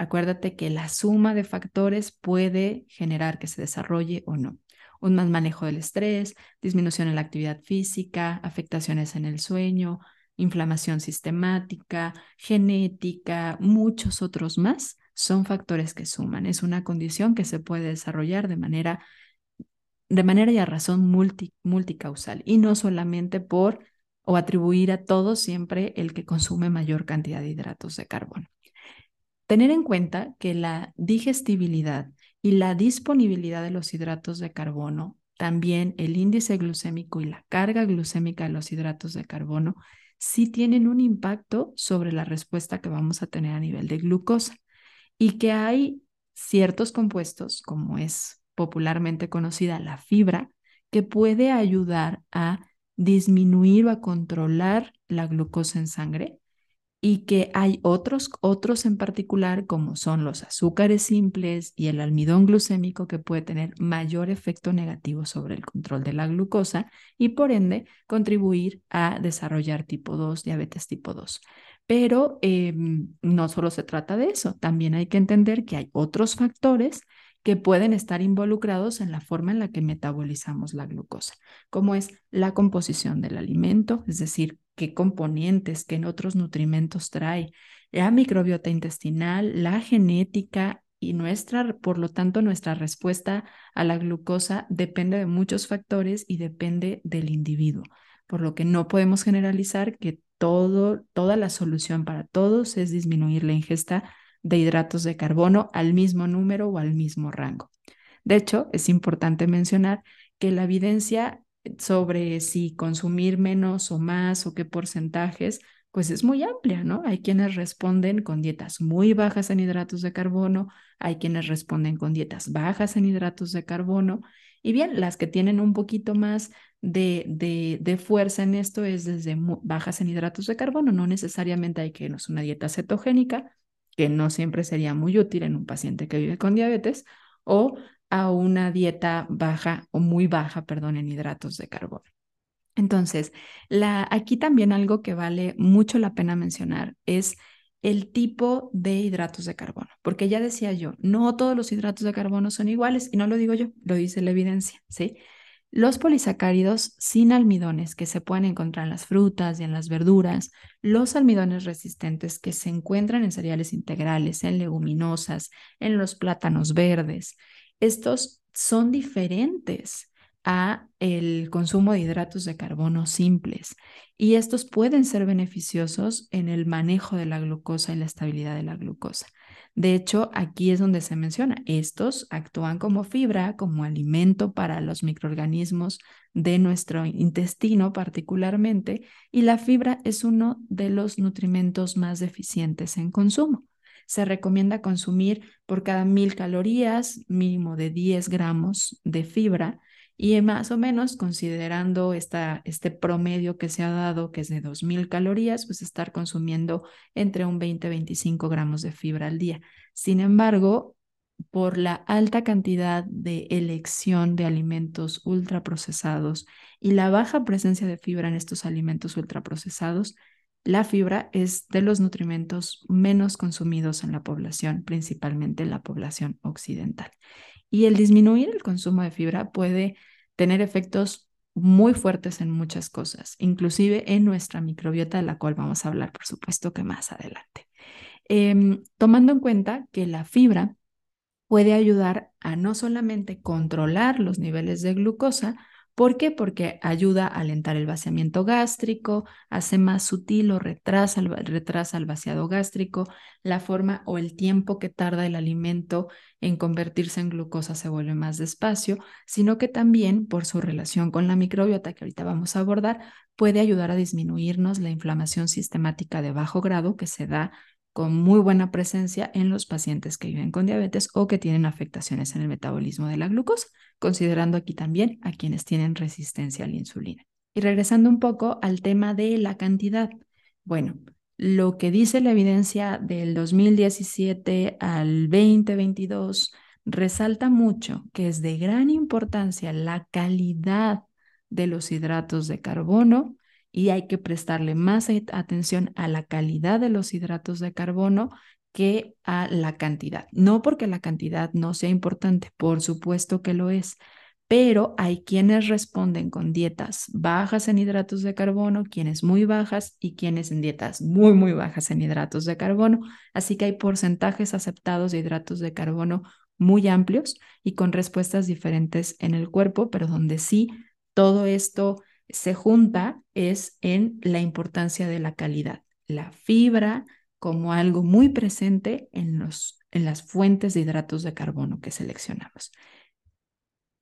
Acuérdate que la suma de factores puede generar que se desarrolle o no. Un mal manejo del estrés, disminución en la actividad física, afectaciones en el sueño, inflamación sistemática, genética, muchos otros más son factores que suman. Es una condición que se puede desarrollar de manera de manera y a razón multicausal y no solamente por o atribuir a todo siempre el que consume mayor cantidad de hidratos de carbono. Tener en cuenta que la digestibilidad y la disponibilidad de los hidratos de carbono, también el índice glucémico y la carga glucémica de los hidratos de carbono, sí tienen un impacto sobre la respuesta que vamos a tener a nivel de glucosa. Y que hay ciertos compuestos, como es popularmente conocida la fibra, que puede ayudar a disminuir o a controlar la glucosa en sangre y que hay otros, otros en particular como son los azúcares simples y el almidón glucémico que puede tener mayor efecto negativo sobre el control de la glucosa y por ende contribuir a desarrollar tipo 2, diabetes tipo 2. Pero em, no solo se trata de eso, también hay que entender que hay otros factores que pueden estar involucrados en la forma en la que metabolizamos la glucosa, como es la composición del alimento, es decir, qué componentes, qué otros nutrimentos trae, la microbiota intestinal, la genética y nuestra, por lo tanto, nuestra respuesta a la glucosa depende de muchos factores y depende del individuo, por lo que no podemos generalizar que todo, toda la solución para todos es disminuir la ingesta de hidratos de carbono al mismo número o al mismo rango. De hecho, es importante mencionar que la evidencia sobre si consumir menos o más o qué porcentajes, pues es muy amplia, ¿no? Hay quienes responden con dietas muy bajas en hidratos de carbono, hay quienes responden con dietas bajas en hidratos de carbono, y bien, las que tienen un poquito más de, de, de fuerza en esto es desde bajas en hidratos de carbono, no necesariamente hay que irnos una dieta cetogénica, que no siempre sería muy útil en un paciente que vive con diabetes, o a una dieta baja o muy baja, perdón, en hidratos de carbono. Entonces, la, aquí también algo que vale mucho la pena mencionar es el tipo de hidratos de carbono, porque ya decía yo, no todos los hidratos de carbono son iguales y no lo digo yo, lo dice la evidencia, ¿sí? Los polisacáridos sin almidones que se pueden encontrar en las frutas y en las verduras, los almidones resistentes que se encuentran en cereales integrales, en leguminosas, en los plátanos verdes, estos son diferentes a el consumo de hidratos de carbono simples y estos pueden ser beneficiosos en el manejo de la glucosa y la estabilidad de la glucosa. De hecho, aquí es donde se menciona, estos actúan como fibra, como alimento para los microorganismos de nuestro intestino particularmente, y la fibra es uno de los nutrimentos más deficientes en consumo. Se recomienda consumir por cada mil calorías mínimo de 10 gramos de fibra y más o menos, considerando esta, este promedio que se ha dado, que es de 2.000 calorías, pues estar consumiendo entre un 20 y 25 gramos de fibra al día. Sin embargo, por la alta cantidad de elección de alimentos ultraprocesados y la baja presencia de fibra en estos alimentos ultraprocesados, la fibra es de los nutrimentos menos consumidos en la población, principalmente en la población occidental. Y el disminuir el consumo de fibra puede tener efectos muy fuertes en muchas cosas, inclusive en nuestra microbiota, de la cual vamos a hablar, por supuesto, que más adelante. Em, tomando en cuenta que la fibra puede ayudar a no solamente controlar los niveles de glucosa, ¿Por qué? Porque ayuda a alentar el vaciamiento gástrico, hace más sutil o retrasa el, retrasa el vaciado gástrico, la forma o el tiempo que tarda el alimento en convertirse en glucosa se vuelve más despacio, sino que también por su relación con la microbiota que ahorita vamos a abordar, puede ayudar a disminuirnos la inflamación sistemática de bajo grado que se da con muy buena presencia en los pacientes que viven con diabetes o que tienen afectaciones en el metabolismo de la glucosa, considerando aquí también a quienes tienen resistencia a la insulina. Y regresando un poco al tema de la cantidad. Bueno, lo que dice la evidencia del 2017 al 2022 resalta mucho que es de gran importancia la calidad de los hidratos de carbono y hay que prestarle más atención a la calidad de los hidratos de carbono que a la cantidad. No porque la cantidad no sea importante, por supuesto que lo es, pero hay quienes responden con dietas bajas en hidratos de carbono, quienes muy bajas y quienes en dietas muy, muy bajas en hidratos de carbono. Así que hay porcentajes aceptados de hidratos de carbono muy amplios y con respuestas diferentes en el cuerpo, pero donde sí todo esto se junta es en la importancia de la calidad, la fibra como algo muy presente en, los, en las fuentes de hidratos de carbono que seleccionamos.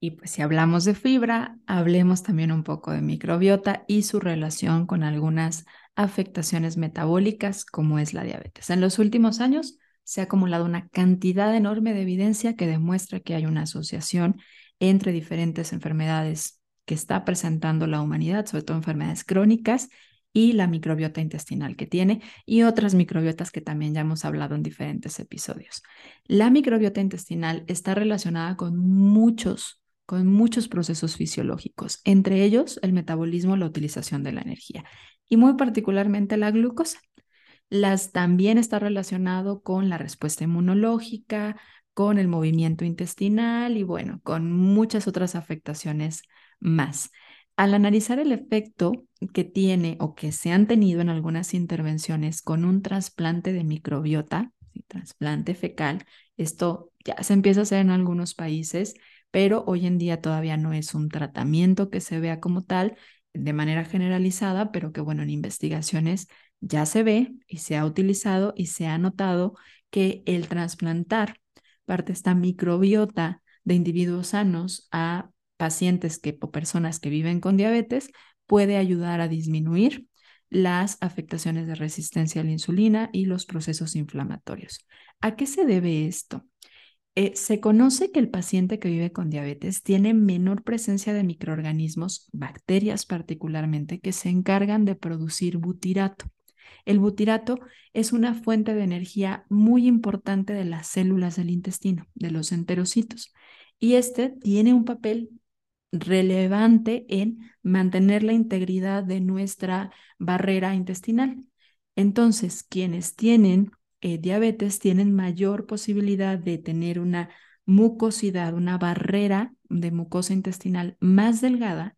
Y pues si hablamos de fibra, hablemos también un poco de microbiota y su relación con algunas afectaciones metabólicas como es la diabetes. En los últimos años se ha acumulado una cantidad enorme de evidencia que demuestra que hay una asociación entre diferentes enfermedades que está presentando la humanidad, sobre todo enfermedades crónicas y la microbiota intestinal que tiene y otras microbiotas que también ya hemos hablado en diferentes episodios. La microbiota intestinal está relacionada con muchos, con muchos procesos fisiológicos, entre ellos el metabolismo, la utilización de la energía y muy particularmente la glucosa. Las también está relacionado con la respuesta inmunológica, con el movimiento intestinal y bueno, con muchas otras afectaciones más. Al analizar el efecto que tiene o que se han tenido en algunas intervenciones con un trasplante de microbiota, trasplante fecal, esto ya se empieza a hacer en algunos países, pero hoy en día todavía no es un tratamiento que se vea como tal de manera generalizada, pero que bueno, en investigaciones ya se ve y se ha utilizado y se ha notado que el trasplantar parte esta microbiota de individuos sanos a pacientes que, o personas que viven con diabetes puede ayudar a disminuir las afectaciones de resistencia a la insulina y los procesos inflamatorios. ¿A qué se debe esto? Eh, se conoce que el paciente que vive con diabetes tiene menor presencia de microorganismos, bacterias particularmente, que se encargan de producir butirato. El butirato es una fuente de energía muy importante de las células del intestino, de los enterocitos, y este tiene un papel relevante en mantener la integridad de nuestra barrera intestinal. Entonces, quienes tienen eh, diabetes tienen mayor posibilidad de tener una mucosidad, una barrera de mucosa intestinal más delgada,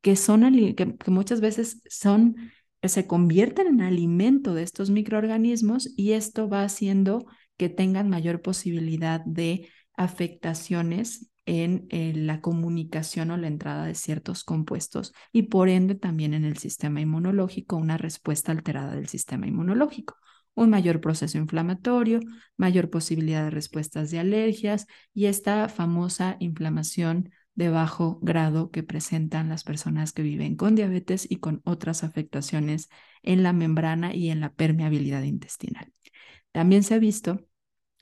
que, son, que, muchas veces son, se convierten en alimento de estos microorganismos y esto va haciendo que tengan mayor posibilidad de afectaciones en la comunicación o la entrada de ciertos compuestos y por ende también en el sistema inmunológico, una respuesta alterada del sistema inmunológico, un mayor proceso inflamatorio, mayor posibilidad de respuestas de alergias y esta famosa inflamación de bajo grado que presentan las personas que viven con diabetes y con otras afectaciones en la membrana y en la permeabilidad intestinal. También se ha visto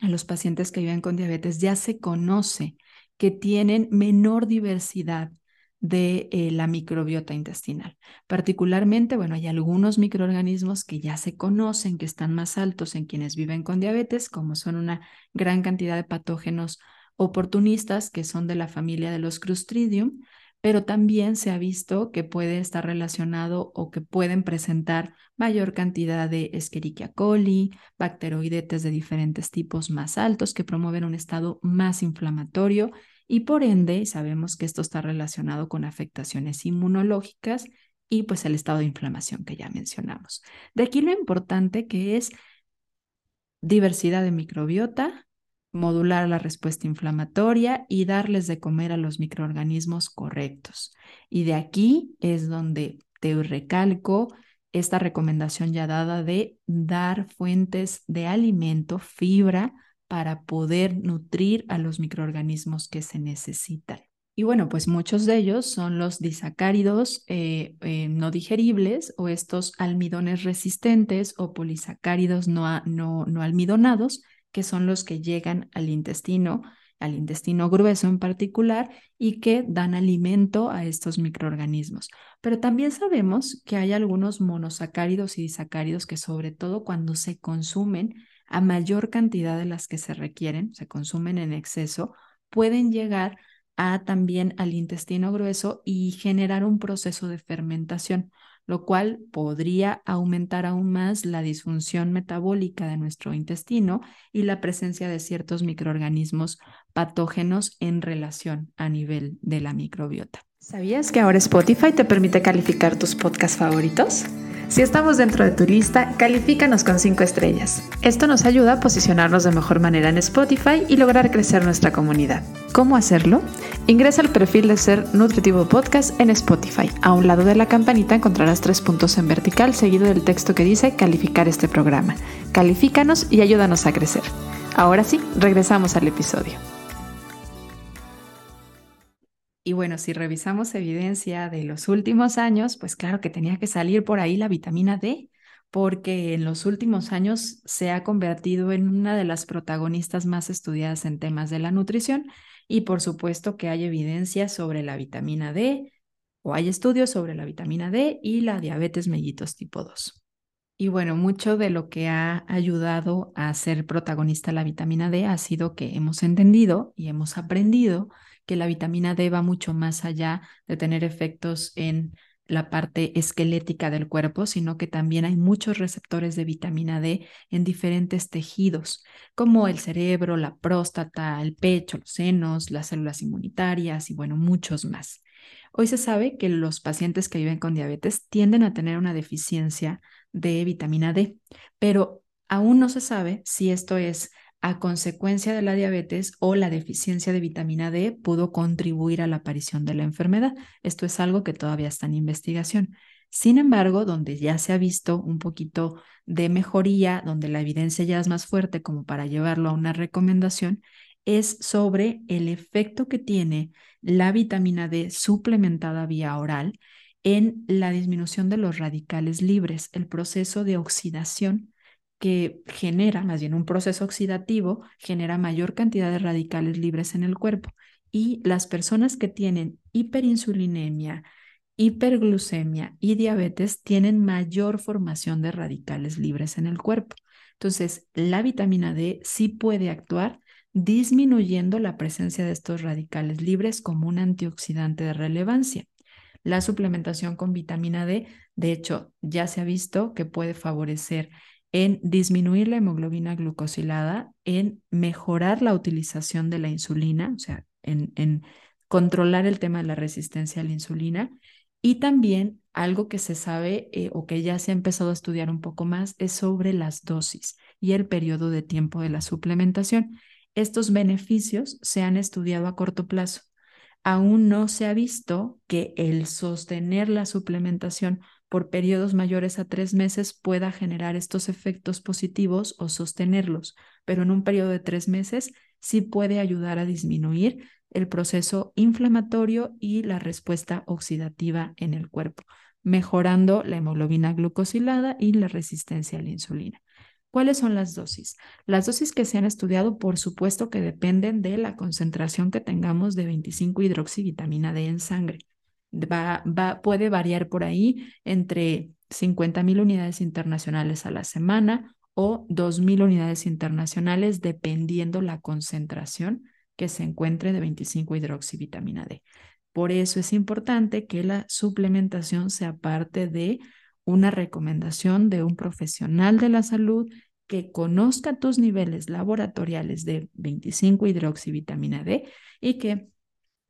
en los pacientes que viven con diabetes ya se conoce que tienen menor diversidad de eh, la microbiota intestinal. Particularmente, bueno, hay algunos microorganismos que ya se conocen, que están más altos en quienes viven con diabetes, como son una gran cantidad de patógenos oportunistas que son de la familia de los Clostridium, pero también se ha visto que puede estar relacionado o que pueden presentar mayor cantidad de Escherichia coli, bacteroidetes de diferentes tipos más altos que promueven un estado más inflamatorio y por ende sabemos que esto está relacionado con afectaciones inmunológicas y pues el estado de inflamación que ya mencionamos. De aquí lo importante que es diversidad de microbiota, modular la respuesta inflamatoria y darles de comer a los microorganismos correctos. Y de aquí es donde te recalco esta recomendación ya dada de dar fuentes de alimento, fibra, para poder nutrir a los microorganismos que se necesitan. Y bueno, pues muchos de ellos son los disacáridos eh, eh, no digeribles o estos almidones resistentes o polisacáridos no, no, no almidonados, que son los que llegan al intestino, al intestino grueso en particular, y que dan alimento a estos microorganismos. Pero también sabemos que hay algunos monosacáridos y disacáridos que sobre todo cuando se consumen a mayor cantidad de las que se requieren, se consumen en exceso, pueden llegar a también al intestino grueso y generar un proceso de fermentación, lo cual podría aumentar aún más la disfunción metabólica de nuestro intestino y la presencia de ciertos microorganismos patógenos en relación a nivel de la microbiota. ¿Sabías que ahora Spotify te permite calificar tus podcasts favoritos? Si estamos dentro de tu lista, califícanos con 5 estrellas. Esto nos ayuda a posicionarnos de mejor manera en Spotify y lograr crecer nuestra comunidad. ¿Cómo hacerlo? Ingresa al perfil de Ser Nutritivo Podcast en Spotify. A un lado de la campanita encontrarás tres puntos en vertical seguido del texto que dice calificar este programa. Califícanos y ayúdanos a crecer. Ahora sí, regresamos al episodio. Y bueno, si revisamos evidencia de los últimos años, pues claro que tenía que salir por ahí la vitamina D, porque en los últimos años se ha convertido en una de las protagonistas más estudiadas en temas de la nutrición y por supuesto que hay evidencia sobre la vitamina D o hay estudios sobre la vitamina D y la diabetes mellitus tipo 2. Y bueno, mucho de lo que ha ayudado a ser protagonista la vitamina D ha sido que hemos entendido y hemos aprendido que la vitamina D va mucho más allá de tener efectos en la parte esquelética del cuerpo, sino que también hay muchos receptores de vitamina D en diferentes tejidos, como el cerebro, la próstata, el pecho, los senos, las células inmunitarias y bueno, muchos más. Hoy se sabe que los pacientes que viven con diabetes tienden a tener una deficiencia de vitamina D, pero aún no se sabe si esto es a consecuencia de la diabetes o la deficiencia de vitamina D pudo contribuir a la aparición de la enfermedad. Esto es algo que todavía está en investigación. Sin embargo, donde ya se ha visto un poquito de mejoría, donde la evidencia ya es más fuerte como para llevarlo a una recomendación, es sobre el efecto que tiene la vitamina D suplementada vía oral en la disminución de los radicales libres, el proceso de oxidación que genera, más bien un proceso oxidativo, genera mayor cantidad de radicales libres en el cuerpo. Y las personas que tienen hiperinsulinemia, hiperglucemia y diabetes tienen mayor formación de radicales libres en el cuerpo. Entonces, la vitamina D sí puede actuar disminuyendo la presencia de estos radicales libres como un antioxidante de relevancia. La suplementación con vitamina D, de hecho, ya se ha visto que puede favorecer en disminuir la hemoglobina glucosilada, en mejorar la utilización de la insulina, o sea, en, controlar el tema de la resistencia a la insulina. Y también algo que se sabe eh, o que ya se ha empezado a estudiar un poco más es sobre las dosis y el periodo de tiempo de la suplementación. Estos beneficios se han estudiado a corto plazo. Aún no se ha visto que el sostener la suplementación por periodos mayores a tres meses pueda generar estos efectos positivos o sostenerlos, pero en un periodo de tres meses sí puede ayudar a disminuir el proceso inflamatorio y la respuesta oxidativa en el cuerpo, mejorando la hemoglobina glucosilada y la resistencia a la insulina. ¿Cuáles son las dosis? Las dosis que se han estudiado, por supuesto que dependen de la concentración que tengamos de 25 hidroxivitamina D en sangre va, puede variar por ahí entre 50 mil unidades internacionales a la semana o 2 mil unidades internacionales dependiendo la concentración que se encuentre de 25 hidroxivitamina D. Por eso es importante que la suplementación sea parte de una recomendación de un profesional de la salud que conozca tus niveles laboratoriales de 25 hidroxivitamina D y que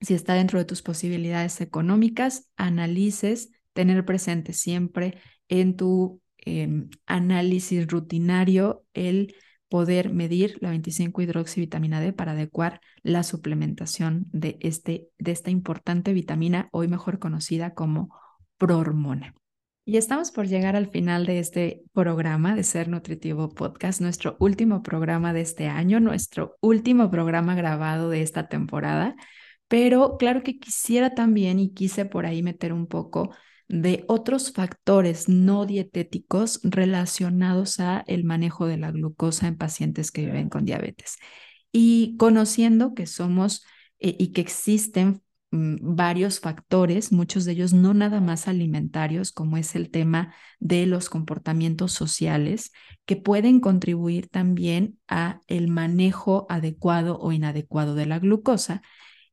si está dentro de tus posibilidades económicas, analices, tener presente siempre en tu em, análisis rutinario el poder medir la 25 hidroxivitamina D para adecuar la suplementación de, este, de esta importante vitamina, hoy mejor conocida como prohormona. Y estamos por llegar al final de este programa de Ser Nutritivo Podcast, nuestro último programa de este año, nuestro último programa grabado de esta temporada. Pero claro que quisiera también y quise por ahí meter un poco de otros factores no dietéticos relacionados a el manejo de la glucosa en pacientes que viven con diabetes. Y conociendo que somos eh, y que existen mm, varios factores, muchos de ellos no nada más alimentarios, como es el tema de los comportamientos sociales, que pueden contribuir también a el manejo adecuado o inadecuado de la glucosa.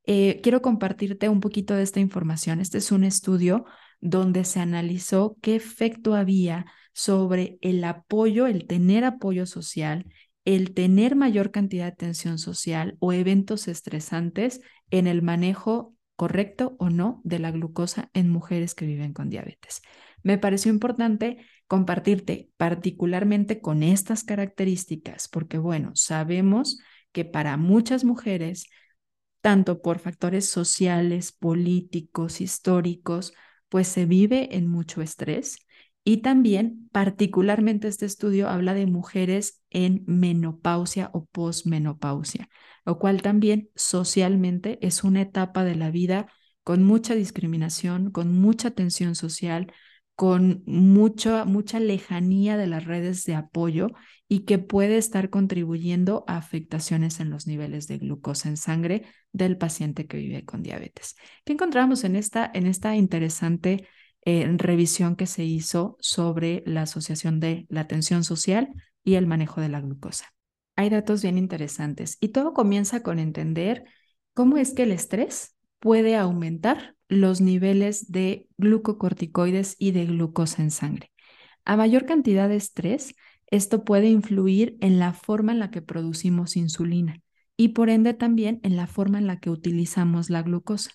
Eh, quiero compartirte un poquito de esta información. Este es un estudio donde se analizó qué efecto había sobre el apoyo, el tener apoyo social, el tener mayor cantidad de tensión social o eventos estresantes en el manejo correcto o no de la glucosa en mujeres que viven con diabetes. Me pareció importante compartirte particularmente con estas características, porque bueno, sabemos que para muchas mujeres, tanto por factores sociales, políticos, históricos, pues se vive en mucho estrés. Y también particularmente este estudio habla de mujeres en menopausia o posmenopausia, lo cual también socialmente es una etapa de la vida con mucha discriminación, con mucha tensión social, con mucha, lejanía de las redes de apoyo y que puede estar contribuyendo a afectaciones en los niveles de glucosa en sangre del paciente que vive con diabetes. ¿Qué encontramos en esta, en esta interesante eh, revisión que se hizo sobre la asociación de la atención social y el manejo de la glucosa? Hay datos bien interesantes y todo comienza con entender cómo es que el estrés puede aumentar los niveles de glucocorticoides y de glucosa en sangre. A mayor cantidad de estrés, esto puede influir en la forma en la que producimos insulina y por ende también en la forma en la que utilizamos la glucosa.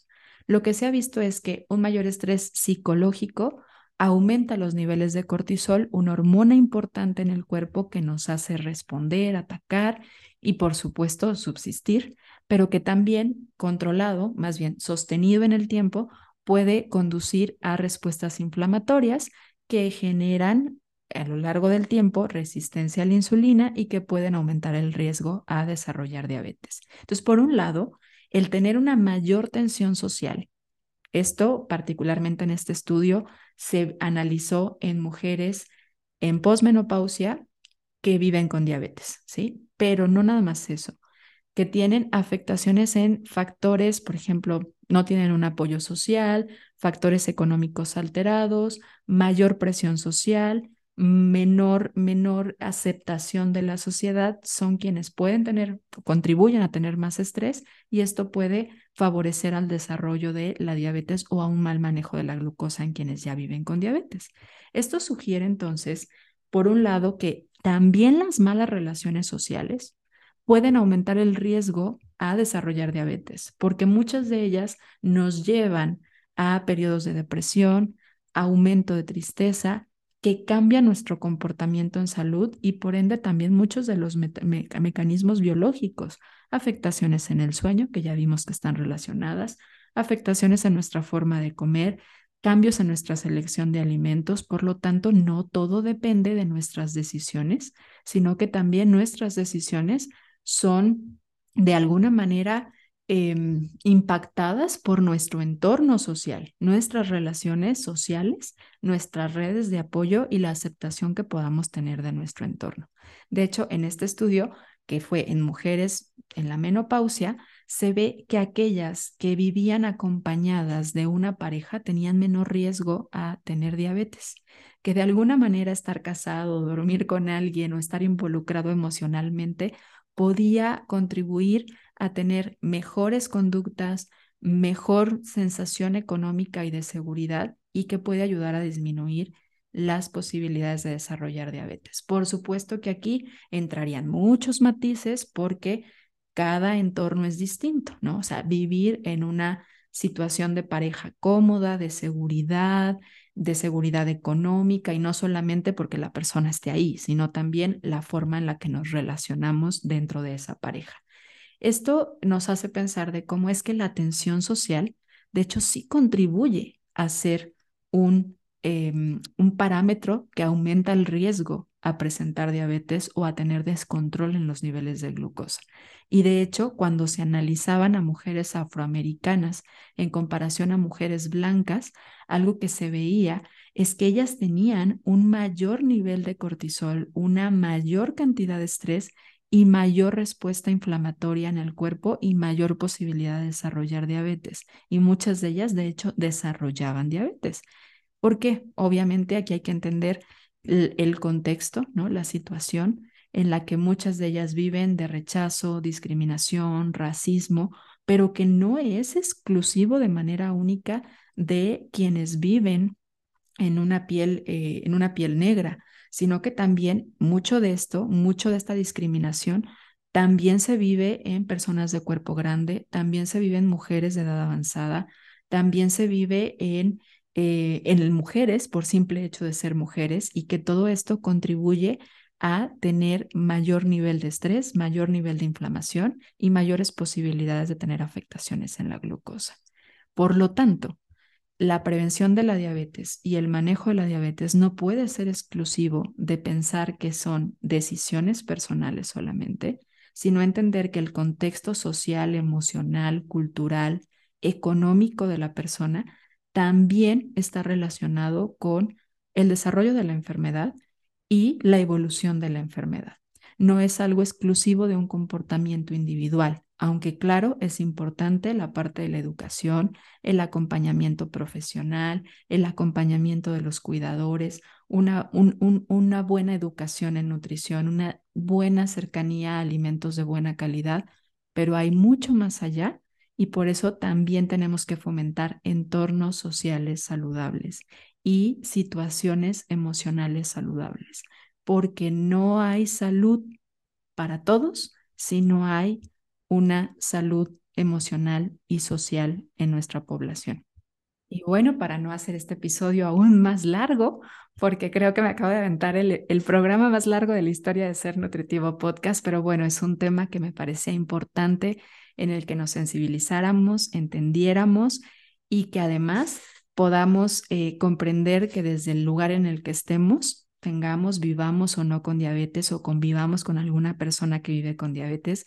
Lo que se ha visto es que un mayor estrés psicológico aumenta los niveles de cortisol, una hormona importante en el cuerpo que nos hace responder, atacar y por supuesto subsistir, pero que también controlado, más bien sostenido en el tiempo, puede conducir a respuestas inflamatorias que generan a lo largo del tiempo resistencia a la insulina y que pueden aumentar el riesgo a desarrollar diabetes. Entonces, por un lado, el tener una mayor tensión social. Esto, particularmente en este estudio, se analizó en mujeres en posmenopausia que viven con diabetes, ¿sí? Pero no nada más eso, que tienen afectaciones en factores, por ejemplo, no tienen un apoyo social, factores económicos alterados, mayor presión social, menor, menor aceptación de la sociedad, son quienes pueden tener, contribuyen a tener más estrés y esto puede favorecer al desarrollo de la diabetes o a un mal manejo de la glucosa en quienes ya viven con diabetes. Esto sugiere entonces, por un lado, que también las malas relaciones sociales pueden aumentar el riesgo a desarrollar diabetes, porque muchas de ellas nos llevan a periodos de depresión, aumento de tristeza, que cambian nuestro comportamiento en salud y por ende también muchos de los mecanismos biológicos, afectaciones en el sueño, que ya vimos que están relacionadas, afectaciones en nuestra forma de comer, cambios en nuestra selección de alimentos, por lo tanto, no todo depende de nuestras decisiones, sino que también nuestras decisiones son de alguna manera em, impactadas por nuestro entorno social, nuestras relaciones sociales, nuestras redes de apoyo y la aceptación que podamos tener de nuestro entorno. De hecho, en este estudio, que fue en mujeres en la menopausia, se ve que aquellas que vivían acompañadas de una pareja tenían menor riesgo a tener diabetes, que de alguna manera estar casado, dormir con alguien o estar involucrado emocionalmente podía contribuir a tener mejores conductas, mejor sensación económica y de seguridad y que puede ayudar a disminuir las posibilidades de desarrollar diabetes. Por supuesto que aquí entrarían muchos matices porque cada entorno es distinto, ¿no? O sea, vivir en una situación de pareja cómoda, de seguridad, de seguridad económica y no solamente porque la persona esté ahí, sino también la forma en la que nos relacionamos dentro de esa pareja. Esto nos hace pensar de cómo es que la atención social, de hecho, sí contribuye a ser un, em, un parámetro que aumenta el riesgo a presentar diabetes o a tener descontrol en los niveles de glucosa. Y de hecho, cuando se analizaban a mujeres afroamericanas en comparación a mujeres blancas, algo que se veía es que ellas tenían un mayor nivel de cortisol, una mayor cantidad de estrés y mayor respuesta inflamatoria en el cuerpo y mayor posibilidad de desarrollar diabetes. Y muchas de ellas, de hecho, desarrollaban diabetes. ¿Por qué? Obviamente aquí hay que entender el, contexto, ¿no? La situación en la que muchas de ellas viven de rechazo, discriminación, racismo, pero que no es exclusivo de manera única de quienes viven en una piel, eh, en una piel negra, sino que también mucho de esto, mucho de esta discriminación, también se vive en personas de cuerpo grande, también se vive en mujeres de edad avanzada, también se vive en, eh, en mujeres por simple hecho de ser mujeres y que todo esto contribuye a tener mayor nivel de estrés, mayor nivel de inflamación y mayores posibilidades de tener afectaciones en la glucosa. Por lo tanto, la prevención de la diabetes y el manejo de la diabetes no puede ser exclusivo de pensar que son decisiones personales solamente, sino entender que el contexto social, emocional, cultural, económico de la persona también está relacionado con el desarrollo de la enfermedad y la evolución de la enfermedad. No es algo exclusivo de un comportamiento individual, aunque claro, es importante la parte de la educación, el acompañamiento profesional, el acompañamiento de los cuidadores, una, buena educación en nutrición, una buena cercanía a alimentos de buena calidad, pero hay mucho más allá y por eso también tenemos que fomentar entornos sociales saludables y situaciones emocionales saludables, porque no hay salud para todos si no hay una salud emocional y social en nuestra población. Y bueno, para no hacer este episodio aún más largo, porque creo que me acabo de aventar el, el, programa más largo de la historia de Ser Nutritivo Podcast, pero bueno, es un tema que me parecía importante en el que nos sensibilizáramos, entendiéramos y que además podamos eh, comprender que desde el lugar en el que estemos, tengamos, vivamos o no con diabetes o convivamos con alguna persona que vive con diabetes,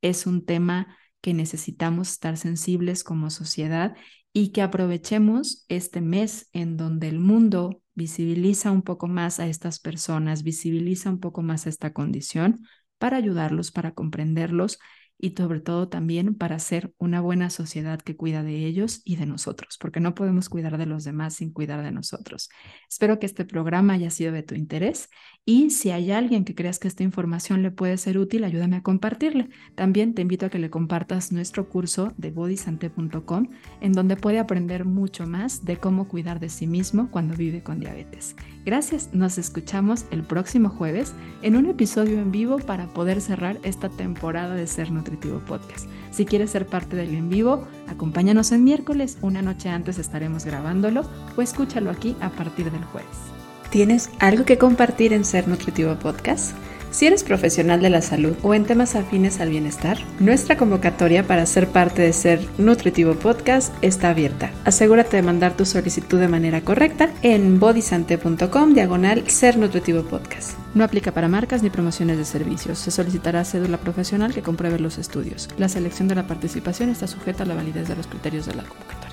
es un tema que necesitamos estar sensibles como sociedad y que aprovechemos este mes en donde el mundo visibiliza un poco más a estas personas, visibiliza un poco más esta condición para ayudarlos, para comprenderlos y sobre todo también para ser una buena sociedad que cuida de ellos y de nosotros, porque no podemos cuidar de los demás sin cuidar de nosotros. Espero que este programa haya sido de tu interés y si hay alguien que creas que esta información le puede ser útil, ayúdame a compartirle. También te invito a que le compartas nuestro curso de bodysante.com en donde puede aprender mucho más de cómo cuidar de sí mismo cuando vive con diabetes. Gracias, nos escuchamos el próximo jueves en un episodio en vivo para poder cerrar esta temporada de Ser Nutritivo Podcast. Si quieres ser parte del en vivo, acompáñanos en miércoles, una noche antes estaremos grabándolo o escúchalo aquí a partir del jueves. ¿Tienes algo que compartir en Ser Nutritivo Podcast? Si eres profesional de la salud o en temas afines al bienestar, nuestra convocatoria para ser parte de Ser Nutritivo Podcast está abierta. Asegúrate de mandar tu solicitud de manera correcta en bodysante.com diagonal Ser Nutritivo Podcast. No aplica para marcas ni promociones de servicios. Se solicitará cédula profesional que compruebe los estudios. La selección de la participación está sujeta a la validez de los criterios de la convocatoria.